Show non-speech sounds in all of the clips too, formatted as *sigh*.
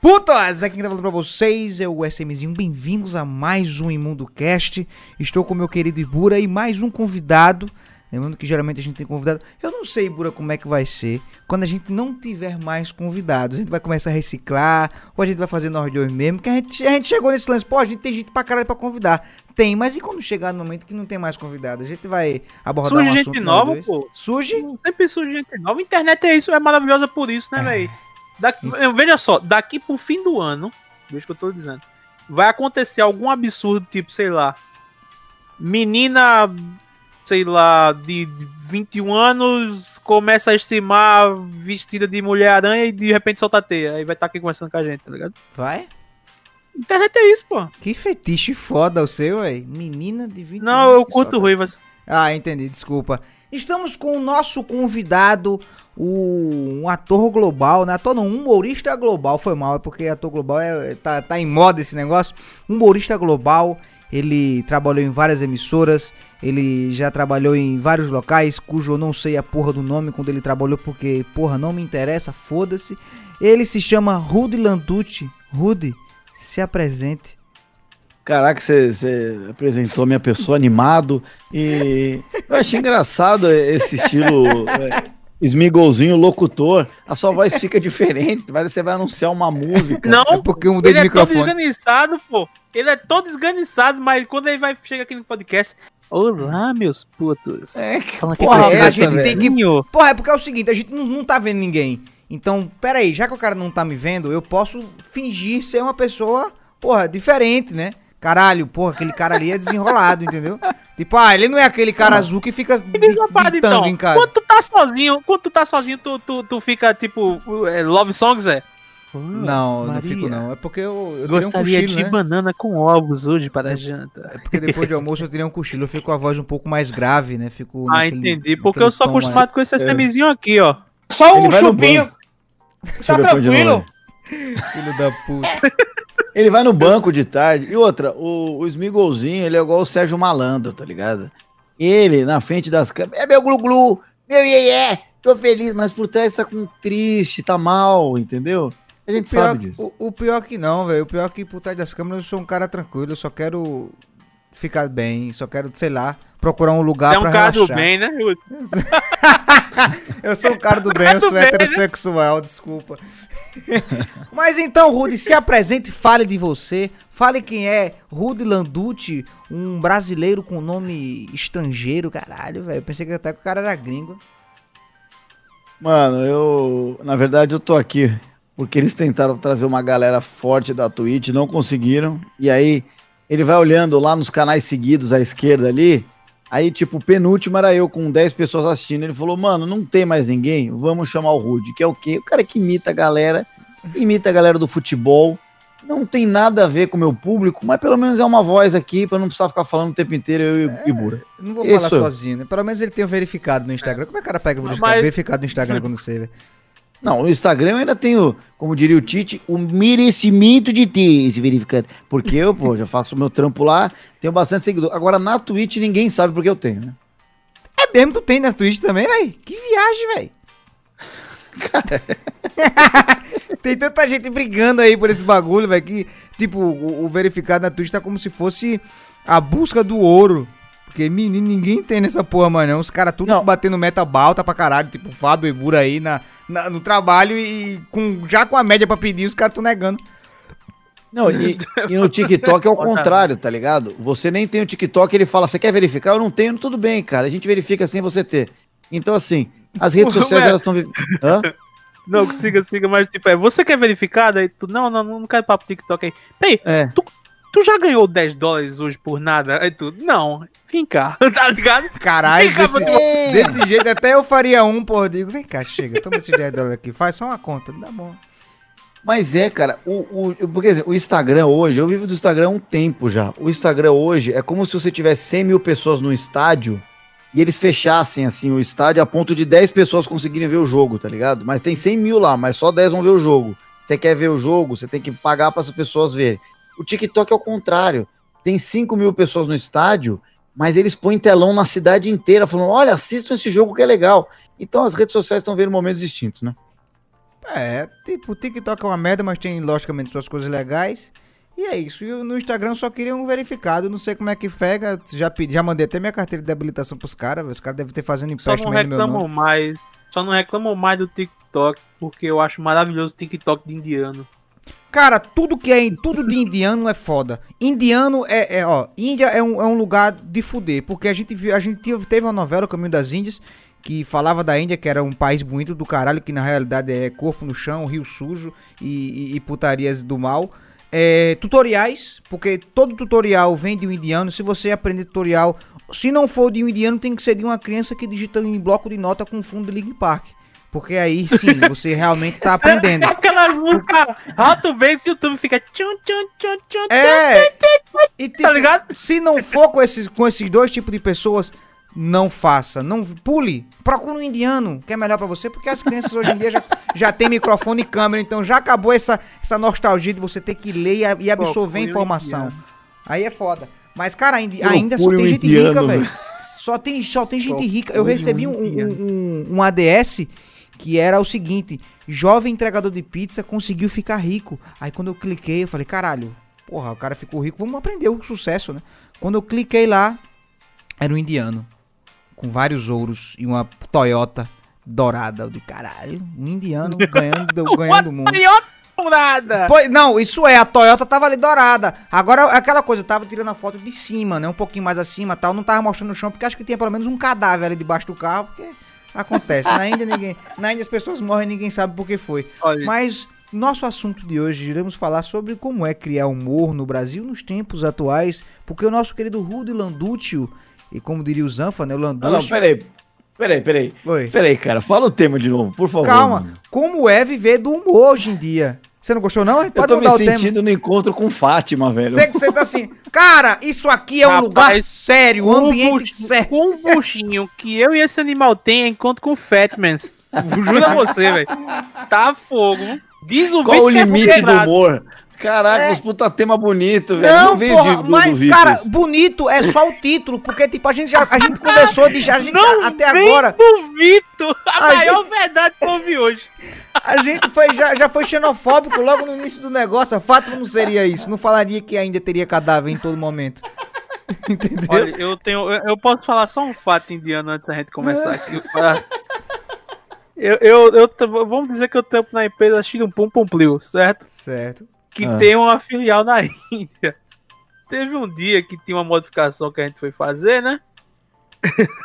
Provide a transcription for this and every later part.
Putas! Aqui quem tá falando pra vocês é o SMzinho. Bem-vindos a mais um Imundo Cast. Estou com meu querido Ibura e mais um convidado. Lembrando que geralmente a gente tem convidado. Eu não sei, Ibura, como é que vai ser quando a gente não tiver mais convidados. A gente vai começar a reciclar, ou a gente vai fazer nós dois mesmo. Porque a gente, a gente chegou nesse lance, pô, a gente tem gente pra caralho pra convidar. Tem, mas e quando chegar no momento que não tem mais convidados? A gente vai abordar Surge um gente assunto nós nova, dois? pô. Surge? Sempre surge gente nova. A internet é isso, é maravilhosa por isso, né, velho? Daqui- eu- Veja só, daqui pro fim do ano, veja o que eu tô dizendo, vai acontecer algum absurdo, tipo, sei lá, menina, sei lá, de 21 anos, começa a estimar vestida de Mulher-Aranha e de repente solta a teia. Aí vai estar aqui conversando com a gente, tá ligado? Vai? Internet é isso, pô. Que fetiche foda o seu, aí. Menina de 20 Não, anos eu curto ruivas. Ah, entendi, desculpa. Estamos com o nosso convidado, o, um ator global, né? Ator não, um humorista global, foi mal, é porque ator global é, tá, tá em moda esse negócio. Um humorista global, ele trabalhou em várias emissoras, ele já trabalhou em vários locais, cujo eu não sei a porra do nome quando ele trabalhou, porque, porra, não me interessa, foda-se. Ele se chama Rudy Landucci. Rudy, se apresente. Caraca, você, apresentou a minha pessoa animado e eu achei engraçado esse estilo é, esmigolzinho locutor. A sua voz fica diferente, vai- você vai anunciar uma música. Não, É porque eu mudei ele de é todo microfone. esganiçado, pô. Ele é todo esganiçado, mas quando ele vai chega aqui no podcast. Olá, meus putos. É, que Fala porra é é a essa, gente velho? tem que-. Porra, é porque é o seguinte, a gente não, não tá vendo ninguém. Então, pera aí, já que o cara não tá me vendo, eu posso fingir ser uma pessoa, porra, diferente, né? Caralho, porra, aquele cara ali é desenrolado, entendeu? Tipo, ah, ele não é aquele cara azul que fica gritando então. em casa. Quando tu tá sozinho, quando tu tá sozinho, tu, tu, tu fica tipo é, love songs, é? Não, eu não Maria, fico não. É porque eu, eu tirei um Gostaria cochilo, de né? banana com ovos hoje para a janta. É porque depois de almoço eu tirei um cochilo, eu fico com a voz um pouco mais grave, né? Fico Ah, naquele- entendi. Porque eu sou tom mais- acostumado com esse SMzinho aqui, ó. Só um chupinho. Tá tranquilo? Filho da puta. Ele vai no banco de tarde. E outra, o, o Smigolzinho, ele é igual o Sérgio Malandro, tá ligado? Ele, na frente das câmeras, é meu glu-glu, meu iê tô feliz, mas por trás tá com triste, tá mal, entendeu? A gente Pior- sabe disso. O, o pior que não, velho. O pior que por trás das câmeras eu sou um cara tranquilo. Eu só quero ficar bem. Só quero, sei lá, procurar um lugar É um pra cara do relaxar. bem, né? *laughs* Eu sou um cara do *laughs* bem, eu sou né? heterossexual, desculpa. *laughs* Mas então, Rudy, se apresente, fale de você. Fale quem é Rudy Landucci, um brasileiro com nome estrangeiro, caralho, velho. Eu pensei que até que o cara era gringo. Mano, eu. Na verdade, eu tô aqui porque eles tentaram trazer uma galera forte da Twitch, não conseguiram. E aí, ele vai olhando lá nos canais seguidos à esquerda ali. Aí, tipo, o penúltimo era eu com 10 pessoas assistindo. Ele falou, mano, não tem mais ninguém, vamos chamar o Rude, que é o quê? O cara que imita a galera, imita a galera do futebol. Não tem nada a ver com o meu público, mas pelo menos é uma voz aqui pra não precisar ficar falando o tempo inteiro eu e- e Bura. Não vou Isso. falar sozinho, né? Pelo menos ele tem o verificado no Instagram. Como é que o cara pega o verificado, Mas- verificado no Instagram quando você vê? Não, no Instagram eu ainda tenho, como diria o Tite, o merecimento de ter esse verificado. Porque eu, pô, já faço o meu trampo lá, tenho bastante seguidor. Agora na Twitch ninguém sabe porque eu tenho, né? É mesmo, tu tem na Twitch também, velho? Que viagem, velho. *laughs* tem tanta gente brigando aí por esse bagulho, velho, que, tipo, o, o verificado na Twitch tá como se fosse a busca do ouro. Porque, menino, ninguém tem nessa porra, mais não. Os caras tudo Não. batendo meta balta pra caralho, tipo, o Fábio e Bura aí na, na- no trabalho e com, já com a média pra pedir, os caras tão negando. Não, e, e no TikTok é o contrário, tá ligado? Você nem tem o TikTok, ele fala, você quer verificar? Eu não tenho, tudo bem, cara. A gente verifica sem você ter. Então, assim, as redes *laughs* sociais, Ué. elas estão... Hã? Não, que siga, siga, mas tipo, é, você quer verificado? Aí tu, não, não, não quero papo TikTok aí. Peraí, É. tu já ganhou 10 dólares hoje por nada? Aí tu, não, vem cá, *laughs* tá ligado? Caralho, cá, desse, É. *laughs* desse jeito até eu faria um, porra. Digo, vem cá, chega, toma esses 10 dólares aqui, faz só uma conta, dá bom. Mas é, cara, o, o, porque assim, o Instagram hoje, eu vivo do Instagram há um tempo já. O Instagram hoje é como se você tivesse 100 mil pessoas no estádio e eles fechassem assim o estádio a ponto de 10 pessoas conseguirem ver o jogo, tá ligado? Mas tem 100 mil lá, mas só 10 vão ver o jogo. Você quer ver o jogo, você tem que pagar para essas pessoas verem. O TikTok é o contrário. Tem 5 mil pessoas no estádio, mas eles põem telão na cidade inteira falando: olha, assistam esse jogo que é legal. Então as redes sociais estão vendo momentos distintos, né? É, tipo, o TikTok é uma merda, mas tem logicamente suas coisas legais. E é isso. E no Instagram só queria um verificado. Não sei como é que pega. Já, pedi, já mandei até minha carteira de habilitação pros caras. Os caras devem ter fazendo Só não empréstimo aí no meu reclamam nome. mais. Só não reclamam mais do TikTok, porque eu acho maravilhoso o TikTok de indiano. Cara, tudo que é tudo de indiano é foda. Indiano é, é, ó, Índia é um, é um lugar de fuder, porque a gente viu, a gente teve- uma novela, O Caminho das Índias, que falava da Índia, que era um país bonito do caralho, que na realidade é corpo no chão, rio sujo e, e- e putarias do mal. É, tutoriais, porque todo tutorial vem de um indiano. Se você aprender tutorial, se não for de um indiano, tem que ser de uma criança que digita em bloco de nota com fundo de Link Park. Porque aí sim, você realmente tá aprendendo. *laughs* Aquelas músicas Rato e o YouTube fica tchum, tchum, tchum, tchum, É. E tipo, tá ligado? se não for com esses, com esses dois tipos de pessoas, não faça. Não pule. Procura um indiano, que é melhor pra você, porque as crianças hoje em dia já, já tem microfone e câmera, então já acabou essa, essa nostalgia de você ter que ler e, a- e absorver um informação. indiano. Aí é foda. Mas, cara, ainda, ainda só tem um gente indiano, rica, velho. Só tem, só tem gente rica. Eu recebi um, um, um, um ADS que era o seguinte: jovem entregador de pizza conseguiu ficar rico. Aí quando eu cliquei, eu falei, caralho, porra, o cara ficou rico, vamos aprender o sucesso, né? Quando eu cliquei lá, era um indiano. Com vários ouros e uma Toyota dourada. Eu de caralho, um indiano *laughs* ganhando, ganhando o mundo. Nada. Pois, não, isso é, a Toyota tava ali dourada. Agora, aquela coisa, eu tava tirando a foto de cima, né? Um pouquinho mais acima tal. Não tava mostrando no chão, porque acho que tinha pelo menos um cadáver ali debaixo do carro, porque acontece. Na Índia, ninguém. Na Índia as pessoas morrem e ninguém sabe por que foi. Olha, Mas nosso assunto de hoje, iremos falar sobre como é criar humor no Brasil nos tempos atuais, porque o nosso querido Rudy Landúcio, e como diria o Zanfa, né? O Não, não, Landúcio. peraí. Peraí, peraí. Oi. Peraí, cara. Fala o tema de novo, por favor. Calma, mano. como é viver do humor hoje em dia? Você não gostou, não? Eu Pode tô me mudar o tema. sentindo no encontro com Fátima, velho. Você, você tá assim, cara, isso aqui é um Rapaz, lugar sério, um ambiente buchinho- sério. Com o buchinho que eu e esse animal tem, é encontro com o Fatmans. Juro a você, velho. Tá fogo. Diz o Qual o é limite do funkeirado. humor? Caraca, os puta tema bonito, velho. Não, veio porra, de- do- mas, do cara, bonito é só o título, porque, tipo, a gente já a gente *laughs* conversou de já, a gente, Não até vem agora, do Vitor. A, A maior verdade que eu ouvi hoje. a gente foi, já, já foi xenofóbico logo no início do negócio. A Fátima não seria isso, não falaria que ainda teria cadáver em todo momento. *laughs* Entendeu? Olha, eu tenho. Eu, eu posso falar só um fato indiano antes da gente começar aqui. *laughs* Eu, eu, eu, vamos dizer que eu tampo na empresa Chile Pum Pum Plio, certo? certo. Que Ah. tem uma filial na *laughs* Índia. Teve um dia que tinha uma modificação que a gente foi fazer, né? *laughs*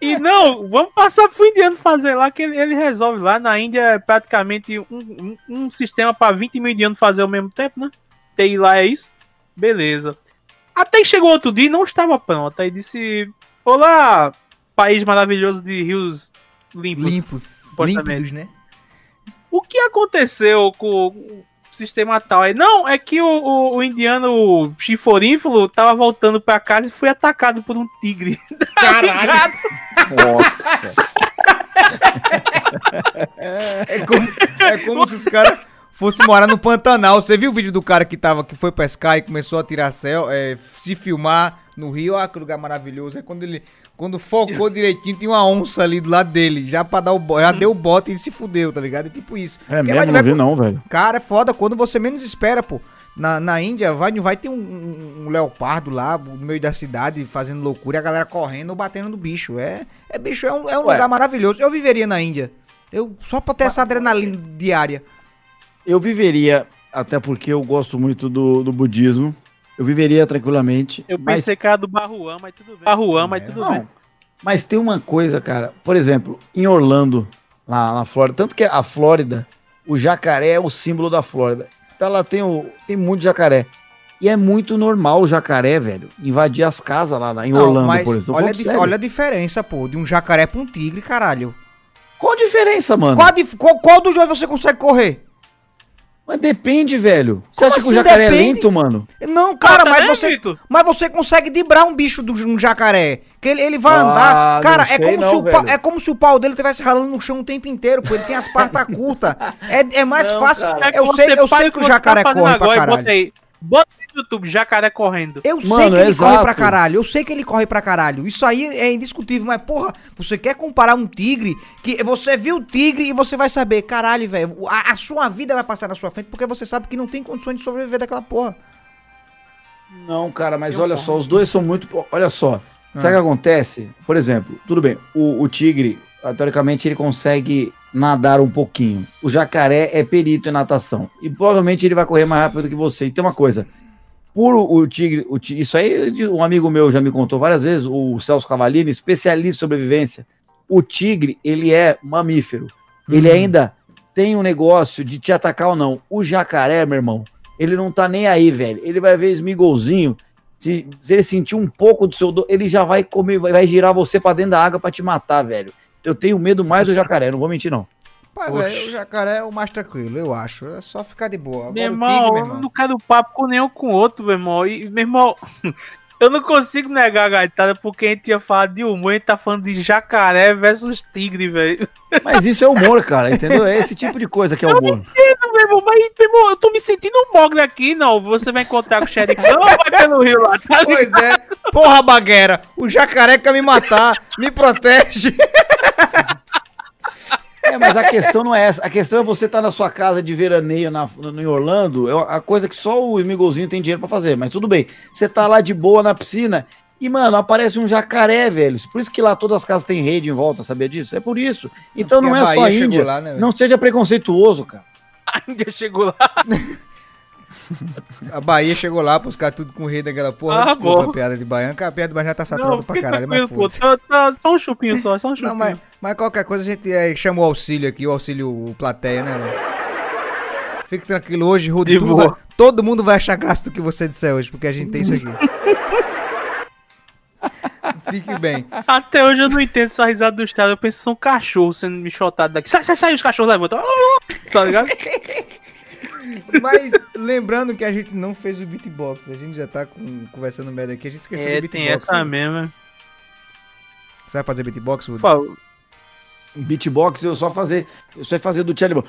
e não, vamos passar pro indiano fazer lá, que ele, ele resolve lá. Na Índia é praticamente um, um, um sistema para 20 mil indianos fazer ao mesmo tempo, né? TI lá é isso. Beleza. Até que chegou outro dia e não estava pronto. Aí disse: Olá, país maravilhoso de rios limpos. Limpos, límpidos, né? O que aconteceu com o sistema tal? Aí, não, é que o, o, o indiano chiforínfilo tava voltando pra casa e foi atacado por um tigre. *laughs* Caralho. Nossa. É como, é como se os caras fossem morar no Pantanal. Você viu o vídeo do cara que, tava, que foi pescar e começou a tirar céu, é, se filmar no rio? Olha que lugar maravilhoso. É quando ele. Quando focou direitinho, tinha uma onça ali do lado dele. Já pra dar o bo- Já deu o bote e se fudeu, tá ligado? É tipo isso. É Porque mesmo, não vi não, velho. Cara, é foda quando você menos espera, pô. Na, na Índia vai, vai ter um, um- um leopardo lá no meio da cidade fazendo loucura e a galera correndo ou batendo no bicho. É, é bicho, é um, é um Ué. lugar maravilhoso. Eu viveria na Índia. Eu, só pra ter essa adrenalina diária. Eu viveria, até porque eu gosto muito do, do budismo. Eu viveria tranquilamente. Eu mas- pensei que era do Barruan, mas tudo bem. Barruan, mas É. tudo Não, bem. mas tem uma coisa, cara. Por exemplo, em Orlando, lá na Flórida, tanto que a Flórida, o jacaré é o símbolo da Flórida. Então lá tem, o, tem muito jacaré. E é muito normal o jacaré, velho, invadir as casas lá, lá em Não, Orlando, mas por exemplo. Olha, dif- olha a diferença, pô, de um jacaré pra um tigre, caralho. Qual a diferença, mano? Qual, a dif- qual, qual dos dois você consegue correr? Mas depende, velho. Você Como acha que o assim jacaré é depende? lento, mano? Não, cara, mas você. Mas você consegue dibrar um bicho de um jacaré. Que ele, ele vai Ah, andar. Cara, é como, não, se o pau, é como se o pau dele estivesse ralando no chão o tempo inteiro, pô. Ele tem as patas *laughs* curtas. É, é mais Não, fácil. cara. Eu sei, eu sei que o jacaré tá fazendo corre pra agora caralho. bota aí. Bota YouTube, jacaré correndo. Eu sei Mano, que ele exato. corre pra caralho, eu sei que ele corre pra caralho. Isso aí é indiscutível, mas porra, você quer comparar um tigre que você viu o tigre e você vai saber, caralho, velho, a, a sua vida vai passar na sua frente porque você sabe que não tem condições de sobreviver daquela porra. Não, cara, mas Eu olha só, os dois são muito. Olha só, sabe o que acontece? Por exemplo, tudo bem, o, o tigre, ah, teoricamente, ele consegue nadar um pouquinho. O jacaré é perito em natação. E provavelmente ele vai correr mais rápido do que você. E tem uma coisa. Por o, tigre, o ti- isso aí um amigo meu já me contou várias vezes, o Celso Cavalini, especialista em sobrevivência. O tigre, ele é mamífero. Ele Uhum. ainda tem um negócio de te atacar ou não. O jacaré, meu irmão, ele não tá nem aí, velho. Ele vai ver esmigolzinho. Se, se ele sentir um pouco do seu dor, ele já vai comer, vai, vai girar você pra dentro da água pra te matar, velho. Eu tenho medo mais do jacaré, não vou mentir, não. Pai, Oxe. velho, o jacaré é o mais tranquilo, eu acho. É só ficar de boa. Meu Agora irmão, tigre, meu eu irmão. não quero papo com nenhum com o outro, meu irmão. E, meu irmão, *laughs* eu não consigo negar a gaitada porque a gente ia falar de humor, a gente tá falando de jacaré versus tigre, velho. Mas isso é humor, cara, entendeu? É esse tipo de coisa que é humor. Meu irmão, mas, meu irmão, eu tô me sentindo um mogre aqui, não. Você vai encontrar com o xericão ou vai pelo rio lá, tá? Pois é. Porra, bagueira, o jacaré quer me matar, me protege. *laughs* É, mas a questão não é essa. A questão é você estar na sua casa de veraneio na, no, em Orlando. É a coisa que só o Esmigolzinho tem dinheiro pra fazer. Mas tudo bem. Você tá lá de boa na piscina e, mano, aparece um jacaré, velho. Por isso que lá todas as casas têm rede em volta, sabia disso? É por isso. Então não Porque é a só a Índia. lá, né, não seja preconceituoso, cara. *laughs* A Índia chegou lá. *laughs* *laughs* A Bahia chegou lá, pros caras tudo com o rei daquela porra. Ah, Desculpa bom. a piada de baiano, que a piada de baiano já tá saturada Não, pra caralho, mas foda-se. Tá, tá, só um chupinho só, só um chupinho. Não, mas, mas qualquer coisa a gente é, chama o auxílio aqui, o auxílio plateia, né, velho? Fique tranquilo, hoje, Rudy, vai- todo mundo vai achar graça do que você disser hoje, porque a gente tem isso aqui. *laughs* Fique bem. Até hoje eu não entendo essa risada dos caras. Eu penso que são cachorros sendo michotados daqui. Sai, sai, sai, os cachorros levantam. *laughs* Tá ligado? Mas lembrando que a gente não fez o beatbox, a gente já tá com- conversando merda aqui, a gente esqueceu É, do tem beatbox. essa né? mesmo. Você vai fazer beatbox, Rudy? Por favor. Beatbox eu só fazer. Eu só ia fazer do Charlie.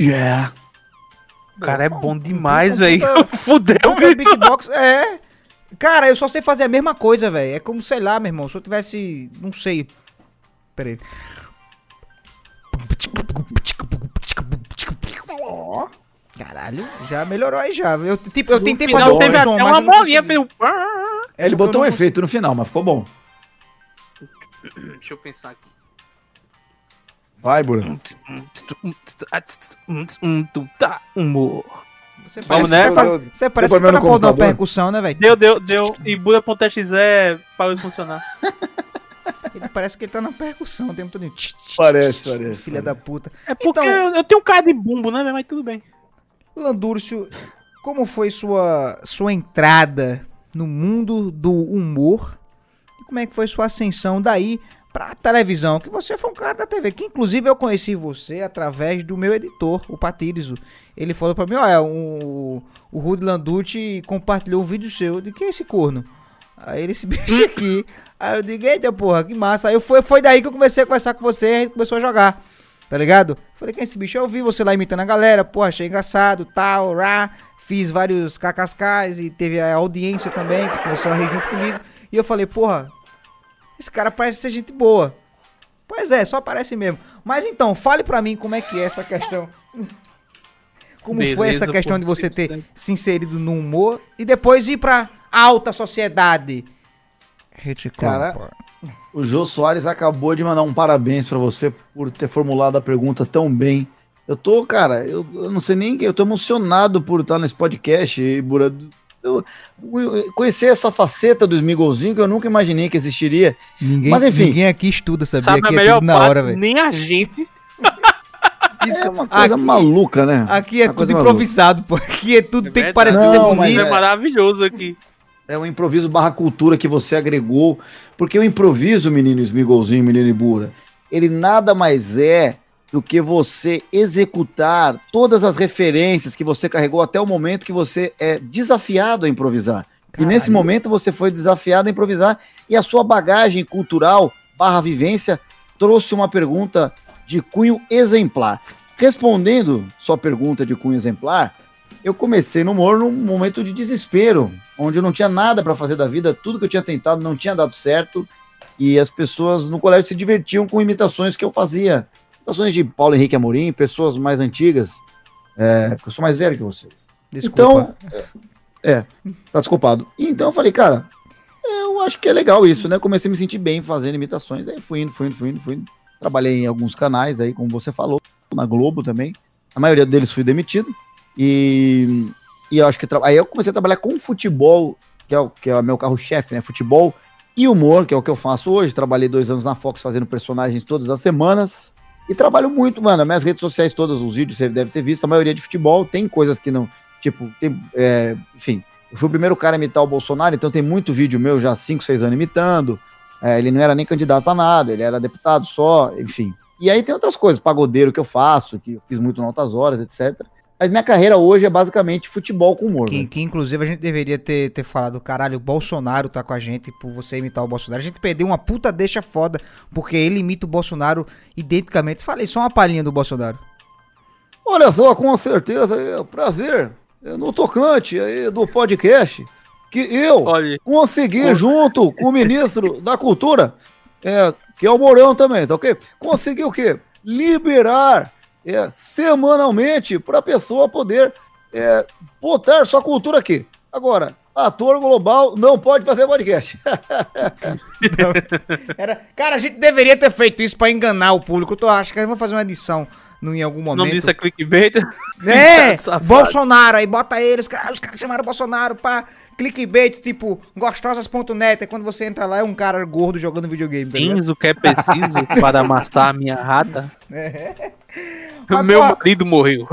Yeah. O cara é bom demais, velho. *laughs* Fudeu, Vitor. beatbox é. Cara, eu só sei fazer a mesma coisa, velho. É como, sei lá, meu irmão. Se eu tivesse. Não sei. Pera aí. Ó. Caralho, já melhorou aí já. Eu, tipo, eu tentei fazer teve um som, até mas uma bolinha, fez. É, Ele botou um efeito no final, mas ficou bom. Deixa eu pensar aqui. Vai, Bura. Humor. Você Vamos parece, que, tá- você parece Deu que tá na porra computador? percussão, né, velho? Deu, deu, deu. E Buda.exe parou de funcionar. *laughs* Ele parece que ele tá na percussão o tempo todo. Parece, parece, Filha da puta. É porque Então- eu, eu tenho um cara de bumbo, né, mas tudo bem. Landúrcio, como foi sua, sua entrada no mundo do humor? E como é que foi sua ascensão daí pra televisão? Que você foi um cara da TV, que inclusive eu conheci você através do meu editor, o Patirizo. Ele falou pra mim, olha, o, o Rudy Landucci compartilhou um vídeo seu. De que é esse corno? Aí ele, esse bicho *laughs* aqui. Aí eu digo, eita porra, que massa. Aí foi, foi daí que eu comecei a conversar com você e a gente começou a jogar. Tá ligado? Falei, quem é esse bicho? Eu vi você lá imitando a galera, pô, achei engraçado, tal, rá. Fiz vários kkks e teve a audiência também, que começou a rir junto comigo. E eu falei, porra, esse cara parece ser gente boa. Pois é, só parece mesmo. Mas então, fale pra mim como é que é essa questão. *laughs* Como foi Beleza, essa questão de você ter se inserido no humor e depois ir pra alta sociedade? Cara, O Jô Soares acabou de mandar um parabéns pra você por ter formulado a pergunta tão bem. Eu tô, cara, eu, eu não sei nem, eu tô emocionado por estar nesse podcast, e, Bura. Eu, eu- conhecer essa faceta do Smigolzinho que eu nunca imaginei que existiria. Ninguém, Mas enfim. ninguém aqui estuda, sabia? Sabe a Aqui é melhor tudo na parte? hora, velho. Nem a gente. Isso É uma coisa aqui- maluca, né? Aqui é Uma tudo coisa maluca. improvisado, pô. Aqui é tudo, É tem que parecer Não, ser bonito. É é- maravilhoso aqui. É o improviso barra cultura que você agregou. Porque o improviso, menino Smigolzinho, menino Ibura, ele nada mais é do que você executar todas as referências que você carregou até o momento que você é desafiado a improvisar. E nesse Caralho. momento você foi desafiado a improvisar e a sua bagagem cultural barra vivência trouxe uma pergunta de cunho exemplar. respondendo sua pergunta de cunho exemplar, eu comecei no humor num momento de desespero, onde eu não tinha nada para fazer da vida, tudo que eu tinha tentado não tinha dado certo, e as pessoas no colégio se divertiam com imitações que eu fazia. Imitações de Paulo Henrique Amorim, pessoas mais antigas, é, porque eu sou mais velho que vocês. Desculpa. Então, é, tá desculpado. Então eu falei, cara, eu acho que é legal isso, né? Comecei a me sentir bem fazendo imitações, aí fui indo, fui indo, fui indo, fui indo. Trabalhei em alguns canais aí, como você falou, na Globo também. A maioria deles fui demitido. E, e eu acho que aí eu comecei a trabalhar com futebol, que é o, que é o meu carro-chefe, né? Futebol e humor, que é o que eu faço hoje. Trabalhei dois anos na Fox fazendo personagens todas as semanas. E trabalho muito, mano. Minhas redes sociais todas, os vídeos você deve ter visto, a maioria de futebol. Tem coisas que não. Tipo, tem. É, enfim, eu fui o primeiro cara a imitar o Bolsonaro, então tem muito vídeo meu já 5, 6 anos imitando. É, ele não era nem candidato a nada, ele era deputado só, enfim. E aí tem outras coisas, pagodeiro que eu faço, que eu fiz muito em altas horas, etc. Mas minha carreira hoje é basicamente futebol com humor. Que, que, inclusive a gente deveria ter, ter falado, caralho, o Bolsonaro tá com a gente por você imitar o Bolsonaro. A gente perdeu uma puta deixa foda, porque ele imita o Bolsonaro identicamente. Falei só uma palhinha do Bolsonaro. Olha só, com certeza, é um prazer é, no tocante aí do podcast que eu Olha. consegui, junto com o ministro *laughs* da Cultura, é, que é o Mourão também, tá ok? Consegui o quê? Liberar é, semanalmente para a pessoa poder é, botar sua cultura aqui. Agora, ator global não pode fazer podcast. *laughs* Era, cara, a gente deveria ter feito isso para enganar o público. Eu acho que a gente vai fazer uma edição no, em algum momento. Não disse é clickbait? É, *laughs* Bolsonaro, aí bota eles, os caras chamaram Bolsonaro pra clickbait, tipo, gostosas.net, é quando você entra lá, é um cara gordo jogando videogame. Tá Tens o que é preciso *laughs* para amassar a minha rata? É. *laughs* O meu marido morreu.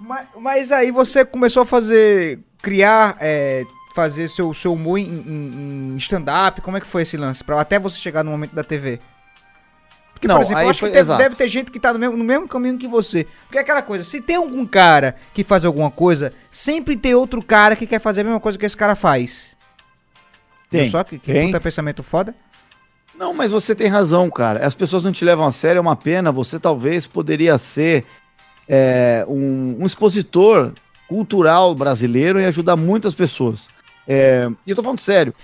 Mas, mas, aí você começou a fazer, criar, é, fazer seu, seu humor em, em, em stand-up, como é que foi esse lance? Pra, até você chegar no momento da TV. Porque, não, por exemplo, eu acho foi, que deve, deve, ter gente que tá no mesmo, no mesmo caminho que você. Porque é aquela coisa, se tem algum cara que faz alguma coisa, sempre tem outro cara que quer fazer a mesma coisa que esse cara faz. Tem. Viu só que, que tem. puta pensamento foda? Não, mas você tem razão, cara. As pessoas não te levam a sério, é uma pena. Você talvez poderia ser é, um, um, expositor cultural brasileiro e ajudar muitas pessoas. É, e eu tô falando sério.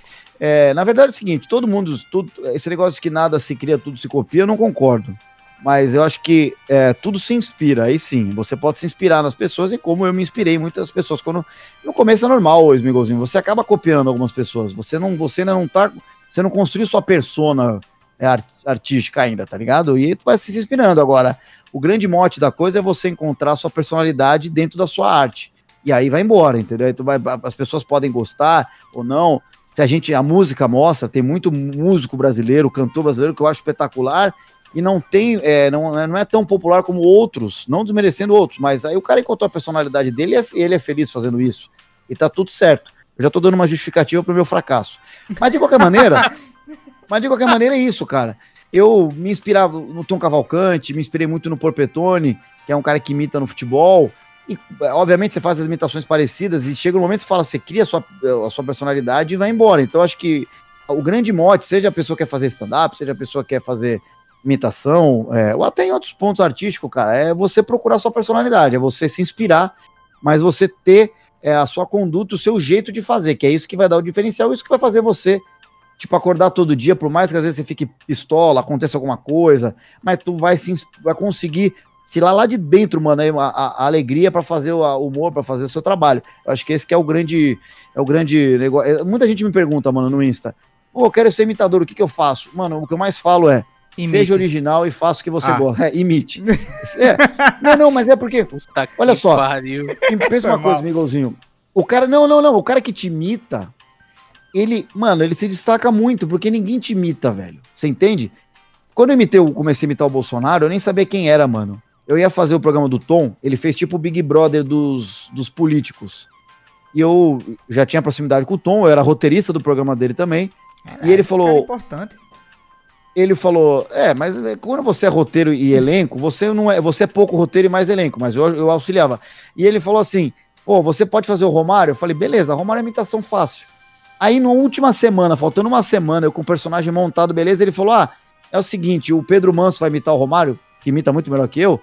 É, na verdade é o seguinte, todo mundo, tudo, esse negócio que nada se cria, tudo se copia, eu não concordo. Mas eu acho que é, tudo se inspira, aí sim, você pode se inspirar nas pessoas, e como eu me inspirei muitas pessoas. Quando, no começo é normal, Esmigolzinho, você acaba copiando algumas pessoas, você não, você não tá, você não construiu sua persona é, art, artística ainda, tá ligado? E tu vai se inspirando. Agora, o grande mote da coisa é você encontrar sua personalidade dentro da sua arte. E aí vai embora, entendeu? Aí tu vai, as pessoas podem gostar ou não, se a gente, a música mostra, tem muito músico brasileiro, cantor brasileiro que eu acho espetacular e não tem, é, não, não é tão popular como outros, não desmerecendo outros, mas aí o cara encontrou a personalidade dele e ele é feliz fazendo isso. E tá tudo certo. Eu já tô dando uma justificativa pro meu fracasso. Mas de qualquer maneira, *laughs* mas de qualquer maneira é isso, cara. Eu me inspirava no Tom Cavalcante, me inspirei muito no Porpetone, que é um cara que imita no futebol. E, obviamente, você faz as imitações parecidas e chega um momento que você fala, você cria a sua, a sua personalidade e vai embora. Então, acho que o grande mote, seja a pessoa que quer fazer stand-up, seja a pessoa que quer fazer imitação, é, ou até em outros pontos artísticos, cara, é você procurar sua personalidade, é você se inspirar, mas você ter é, a sua conduta, o seu jeito de fazer, que é isso que vai dar o diferencial, isso que vai fazer você, tipo, acordar todo dia, por mais que às vezes você fique pistola, aconteça alguma coisa, mas tu vai, se, vai conseguir tirar lá de dentro, mano, a, a, a alegria para fazer o a, humor, para fazer o seu trabalho. Eu acho que esse que é o grande, é o grande negócio. É, muita gente me pergunta, mano, no Insta, pô, eu quero ser imitador, o que que eu faço? Mano, o que eu mais falo é, Imite. Seja original e faça o que você ah. gosta. É, imite. *laughs* É. Não, não, mas é porque. Puta olha só. Pariu. Pensa uma coisa, Miguelzinho. O cara. Não, não, não. O cara que te imita, ele. Mano, ele se destaca muito, porque ninguém te imita, velho. Você entende? Quando eu imitei, eu comecei a imitar o Bolsonaro, eu nem sabia quem era, mano eu ia fazer o programa do Tom, ele fez tipo o Big Brother dos, dos políticos. E eu já tinha proximidade com o Tom, eu era roteirista do programa dele também. e ele falou. É importante. Ele falou: É, mas é, quando você é roteiro e elenco, você não é. Você é pouco roteiro e mais elenco, mas eu, eu auxiliava. E ele falou assim: Pô, você pode fazer o Romário? Eu falei, beleza, Romário é imitação fácil. Aí, na última semana, faltando uma semana, eu com o personagem montado, beleza, ele falou: Ah, é o seguinte, o Pedro Manso vai imitar o Romário, que imita muito melhor que eu.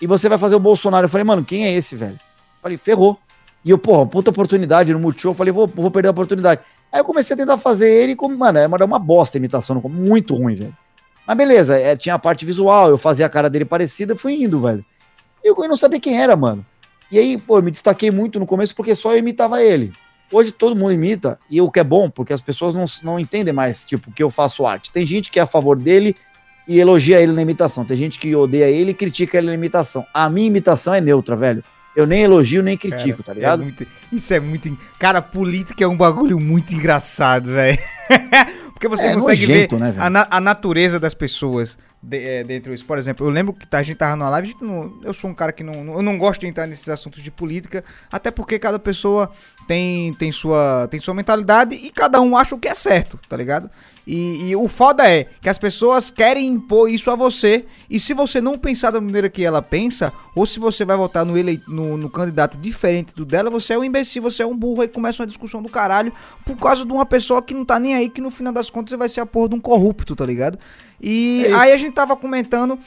E você vai fazer o Bolsonaro. Eu falei, mano, quem é esse, velho? Eu falei, ferrou. E eu, porra, puta oportunidade no Multishow. Eu falei, vou, vou perder a oportunidade. Aí eu comecei a tentar fazer ele como, mano, era uma bosta a imitação, muito ruim, velho. Mas beleza, é, tinha a parte visual, eu fazia a cara dele parecida, fui indo, velho. Eu, eu não sabia quem era, mano. E aí, pô, eu me destaquei muito no começo porque só eu imitava ele. Hoje todo mundo imita, e o que é bom, porque as pessoas não, não entendem mais, tipo, que eu faço arte. Tem gente que é a favor dele e elogia ele na imitação. Tem gente que odeia ele e critica ele na imitação. A minha imitação é neutra, velho. Eu nem elogio, nem critico, cara, tá ligado? É muito, isso é muito. Cara, política é um bagulho muito engraçado, velho. *laughs* Porque você é consegue nojento, ver né, a, na, a, natureza das pessoas de, é, dentro disso. Por exemplo, eu lembro que a gente tava numa live, não, eu sou um cara que não, eu não gosto de entrar nesses assuntos de política, até porque cada pessoa tem, tem, sua, tem sua mentalidade e cada um acha o que é certo, tá ligado? E, e, o foda é que as pessoas querem impor isso a você. E se você não pensar da maneira que ela pensa, ou se você vai votar no, ele, no, no, candidato diferente do dela, você é um imbecil, você é um burro. Aí começa uma discussão do caralho por causa de uma pessoa que não tá nem aí, que no final das contas vai ser a porra de um corrupto, tá ligado? E é aí a gente tava comentando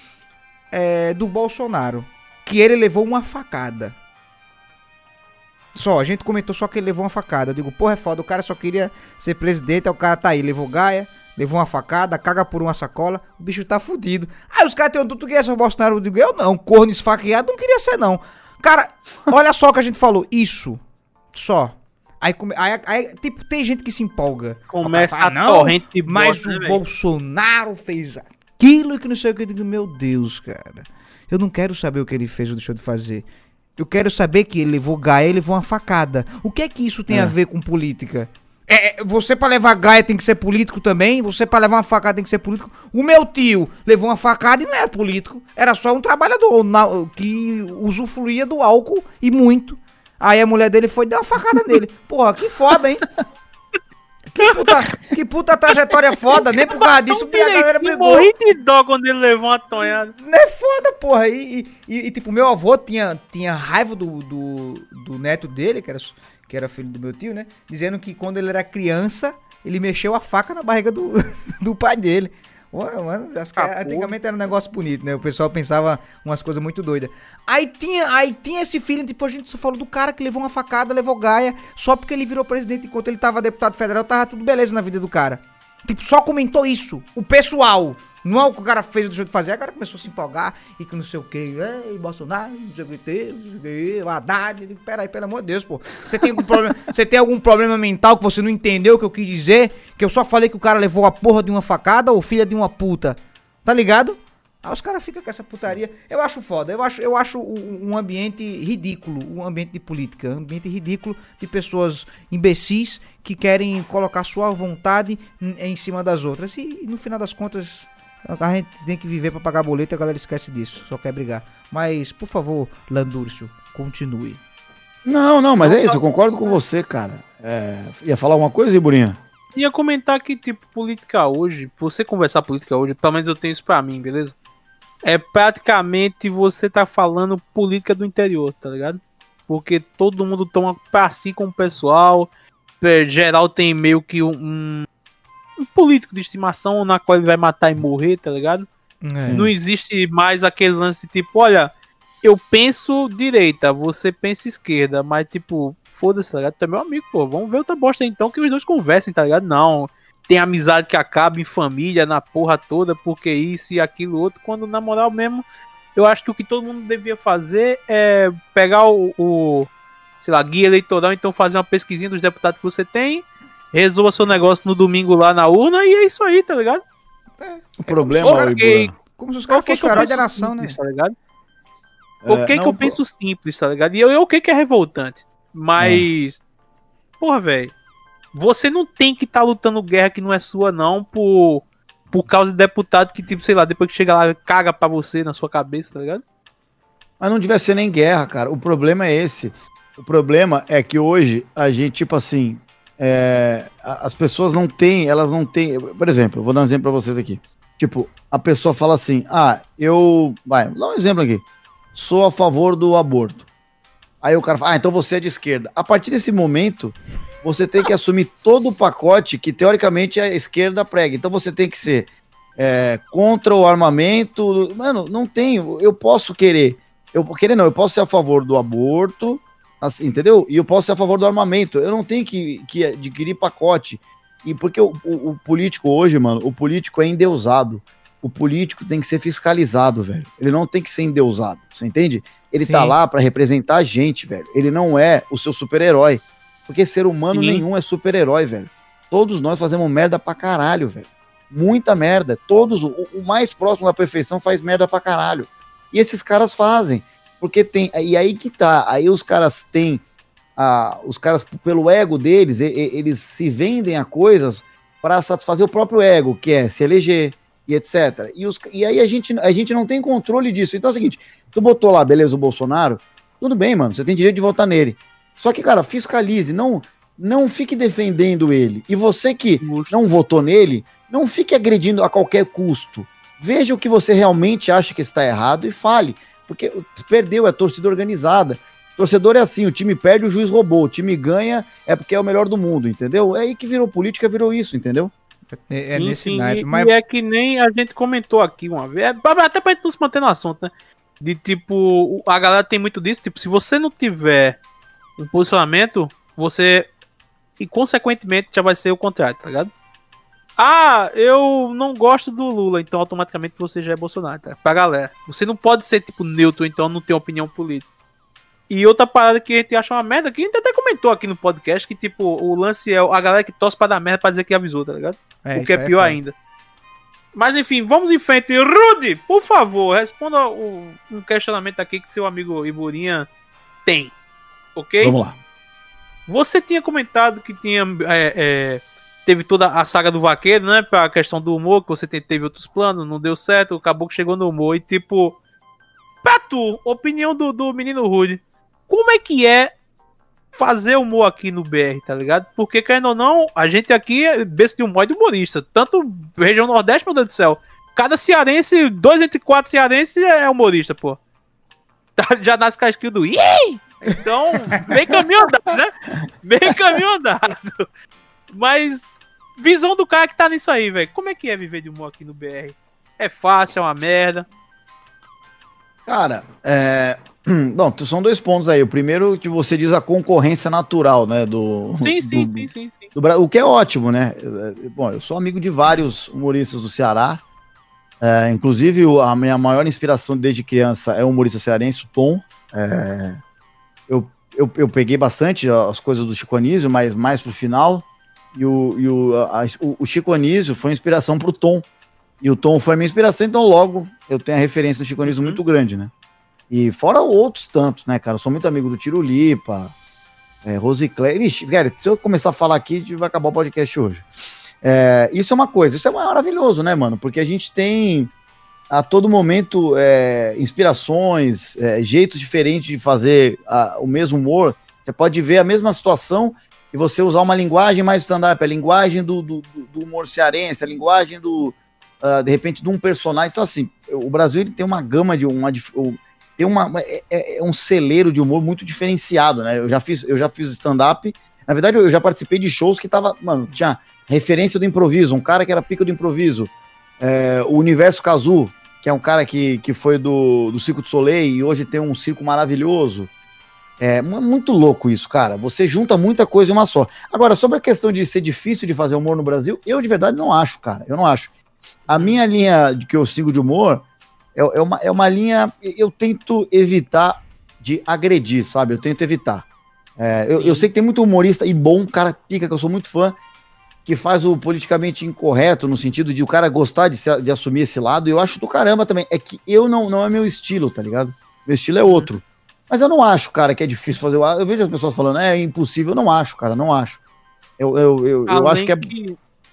é, do Bolsonaro, que ele levou uma facada. Só, a gente comentou só que ele levou uma facada. Eu digo, porra, é foda, o cara só queria ser presidente, aí o cara tá aí, levou Gaia, levou uma facada, caga por uma sacola, o bicho tá fudido. Aí os caras tem tu queria ser o Bolsonaro? Eu digo, eu não, corno esfaqueado não queria ser não. Cara, *laughs* olha só o que a gente falou, isso, só. Aí, aí, aí, tipo, tem gente que se empolga. Começa a, não, corrente de Mas o né, Bolsonaro fez aquilo e que não sei o que. Eu digo, meu Deus, cara. Eu não quero saber o que ele fez ou deixou de fazer. Eu quero saber que ele levou Gaia, ele levou uma facada. O que é que isso tem é. a ver com política? É, você para levar Gaia tem que ser político também? Você para levar uma facada tem que ser político? O meu tio levou uma facada e não era político. Era só um trabalhador na, que usufruía do álcool e muito. Aí a mulher dele foi dar uma facada nele. Porra, que foda, hein? *laughs* Que puta, que puta trajetória foda, nem por causa disso a galera brigou. morri de dó quando ele levou uma tonhada. Não é foda, porra. E, e, e, tipo, meu avô tinha, tinha raiva do, do, do, neto dele, que era, que era filho do meu tio, né? Dizendo que quando ele era criança, ele mexeu a faca na barriga do, *laughs* do pai dele. Ah, antigamente era um negócio bonito, né? O pessoal pensava umas coisas muito doidas. Aí tinha, aí tinha esse feeling, tipo, a gente só falou do cara que levou uma facada, levou Gaia, só porque ele virou presidente enquanto ele tava deputado federal, tava tudo beleza na vida do cara. Tipo, só comentou isso. O pessoal. Não é o que o cara fez ou deixou de fazer, o cara começou a se empolgar e que não sei o que, ei, Bolsonaro, não sei o que, não sei o que, Haddad. Digo, peraí, pelo amor de Deus, pô. Você tem algum problema, *laughs* você tem algum problema mental que você não entendeu o que eu quis dizer? Que eu só falei que o cara levou a porra de uma facada ou filha de uma puta? Tá ligado? Aí os caras ficam com essa putaria. Eu acho foda. Eu acho, eu acho um ambiente ridículo, um ambiente de política, um ambiente ridículo de pessoas imbecis que querem colocar sua vontade em cima das outras. E no final das contas, a gente tem que viver para pagar boleto e a galera esquece disso, só quer brigar. Mas, por favor, Landúrcio, continue. Não, não, mas é isso, eu concordo com você, cara. É, ia falar alguma coisa, Iburinha? Ia comentar que, tipo, política hoje, você conversar política hoje, pelo menos eu tenho isso pra mim, beleza? É praticamente você tá falando política do interior, tá ligado? Porque todo mundo toma pra si com o pessoal, geral tem meio que um, um político de estimação na qual ele vai matar e morrer, tá ligado? É. Não existe mais aquele lance tipo, olha, eu penso direita, você pensa esquerda, mas tipo, foda-se, tá ligado? Tu é meu amigo, pô, vamos ver outra bosta então que os dois conversem, tá ligado? Não, tem amizade que acaba em família, na porra toda, porque isso e aquilo outro, quando na moral mesmo, eu acho que o que todo mundo devia fazer é pegar o, o sei lá, guia eleitoral, então fazer uma pesquisinha dos deputados que você tem, resolva seu negócio no domingo lá na urna e é isso aí, tá ligado? É. O problema é okay, como se os caras fossem herói de nação, né? Tá ligado? É, o que que eu penso simples, tá ligado? E o que que é revoltante. Mas, é. porra, velho, você não tem que estar tá lutando guerra que não é sua, não, por, por causa de deputado que, tipo, sei lá, depois que chega lá, caga pra você na sua cabeça, tá ligado? Mas não devia ser nem guerra, cara. O problema é esse. O problema é que hoje a gente, tipo assim, é, as pessoas não têm, elas não têm. Por exemplo, vou dar um exemplo para vocês aqui. Tipo, a pessoa fala assim: ah, eu. Vai, vou dar um exemplo aqui. Sou a favor do aborto. Aí o cara fala: ah, então você é de esquerda. A partir desse momento, você tem que assumir todo o pacote que teoricamente a esquerda prega. Então você tem que ser é, contra o armamento. Mano, não tem. Eu posso querer Eu querendo não, eu posso ser a favor do aborto, assim, entendeu? E eu posso ser a favor do armamento. Eu não tenho que, que adquirir pacote. E porque o, o, o político hoje, mano, o político é endeusado. O político tem que ser fiscalizado, velho. Ele não tem que ser endeusado, você entende? Ele tá Sim. lá pra representar a gente, velho. Ele não é o seu super-herói. Porque ser humano Sim. nenhum é super-herói, velho. Todos nós fazemos merda pra caralho, velho. Muita merda. Todos, o, o mais próximo da perfeição faz merda pra caralho. E esses caras fazem. Porque tem. E aí que tá. Aí os caras têm. ah, os caras, pelo ego deles, e- e- eles se vendem a coisas para satisfazer o próprio ego, que é se eleger e etc. E, os, e aí a gente, a gente não tem controle disso. Então é o seguinte: tu botou lá, beleza, o Bolsonaro, tudo bem, mano, você tem direito de votar nele. Só que, cara, fiscalize, não, não fique defendendo ele. E você que não votou nele, não fique agredindo a qualquer custo. Veja o que você realmente acha que está errado e fale. Porque perdeu, é torcida organizada. Torcedor é assim, o time perde, o juiz roubou. O time ganha, é porque é o melhor do mundo, entendeu? É aí que virou política, virou isso, entendeu? É, é sim, nesse sim, naipe. e, Mas e é que nem a gente comentou aqui uma vez, é, até pra gente não se manter no assunto, né? De tipo, a galera tem muito disso, tipo, se você não tiver um posicionamento, você. E consequentemente já vai ser o contrário, tá ligado? Ah, eu não gosto do Lula, então automaticamente você já é Bolsonaro, tá? Pra galera. Você não pode ser, tipo, neutro, então não tem opinião política. E outra parada que a gente acha uma merda, que a gente até comentou aqui no podcast, que, tipo, o lance é a galera que torce pra dar merda pra dizer que avisou, tá ligado? o que é aí pior foda. ainda. Mas enfim, vamos em frente. Rude, por favor, responda o- um questionamento aqui que seu amigo Iburinha tem. Ok? Vamos lá. Você tinha comentado que tinha. é, é, teve toda a saga do vaqueiro, né? Pra questão do humor, que você te- teve outros planos, não deu certo, acabou que chegou no humor. E tipo. Pra tu, opinião do, do menino Rude. Como é que é fazer humor aqui no BR, tá ligado? Porque, querendo ou não, a gente aqui é berço de humor de humorista. Tanto região Nordeste, meu Deus do céu. Cada cearense, dois entre quatro cearenses é humorista, pô. Tá, já nasce casquinho do Ih! Então, bem caminho andado, né? Bem caminho andado. Mas, visão do cara que tá nisso aí, velho. Como é que é viver de humor aqui no BR? É fácil, é uma merda. Cara, é. *clears throat* Bom, são dois pontos aí. O primeiro que você diz a concorrência natural, né? Do, Sim, sim, do- sim, sim, sim. do o que é ótimo, né? É, Bom, eu sou amigo de vários humoristas do Ceará. É, inclusive, a minha maior inspiração desde criança é o humorista cearense, o Tom. É, eu, eu, eu peguei bastante as coisas do Chico Anísio, mas mais pro final. E o, e o, a- o, o Chico Anísio foi inspiração pro Tom. E o Tom foi a minha inspiração, então logo eu tenho a referência do Chico Anísio Uhum. muito grande, né? E fora outros tantos, né, cara? Eu sou muito amigo do Tiro Lipa, é, Rosiclé. Vixe, cara, se eu começar a falar aqui, a gente vai acabar o podcast hoje. É, isso é uma coisa, isso é maravilhoso, né, mano? Porque a gente tem a todo momento é, inspirações, é, jeitos diferentes de fazer a- o mesmo humor. Você pode ver a mesma situação e você usar uma linguagem mais stand-up, a linguagem do, do, do- humor cearense, a linguagem do, ah, de repente, de um personagem. Então, assim, o Brasil ele tem uma gama de uma. Tem uma, é, é- é um celeiro de humor muito diferenciado, né? Eu já fiz, eu já fiz stand-up. Na verdade, eu já participei de shows que tava, mano, tinha referência do improviso, um cara que era pico do improviso. É, o Universo Kazu, que é um cara que, que foi do, do Circo do Soleil e hoje tem um circo maravilhoso. É mu- muito louco isso, cara. Você junta muita coisa em uma só. Agora, sobre a questão de ser difícil de fazer humor no Brasil, eu de verdade não acho, cara. Eu não acho. A minha linha de que eu sigo de humor é, é uma, é uma linha. Eu tento evitar de agredir, sabe? Eu tento evitar. É, eu, eu sei que tem muito humorista e bom, cara pica, que eu sou muito fã, que faz o politicamente incorreto, no sentido de o cara gostar de, se- de assumir esse lado, e eu acho do caramba também. É que eu não, não é meu estilo, tá ligado? Meu estilo é outro. Mas eu não acho, cara, que é difícil fazer. Eu vejo as pessoas falando, é impossível. Eu não acho, cara, não acho. Eu, eu, eu, eu acho que é.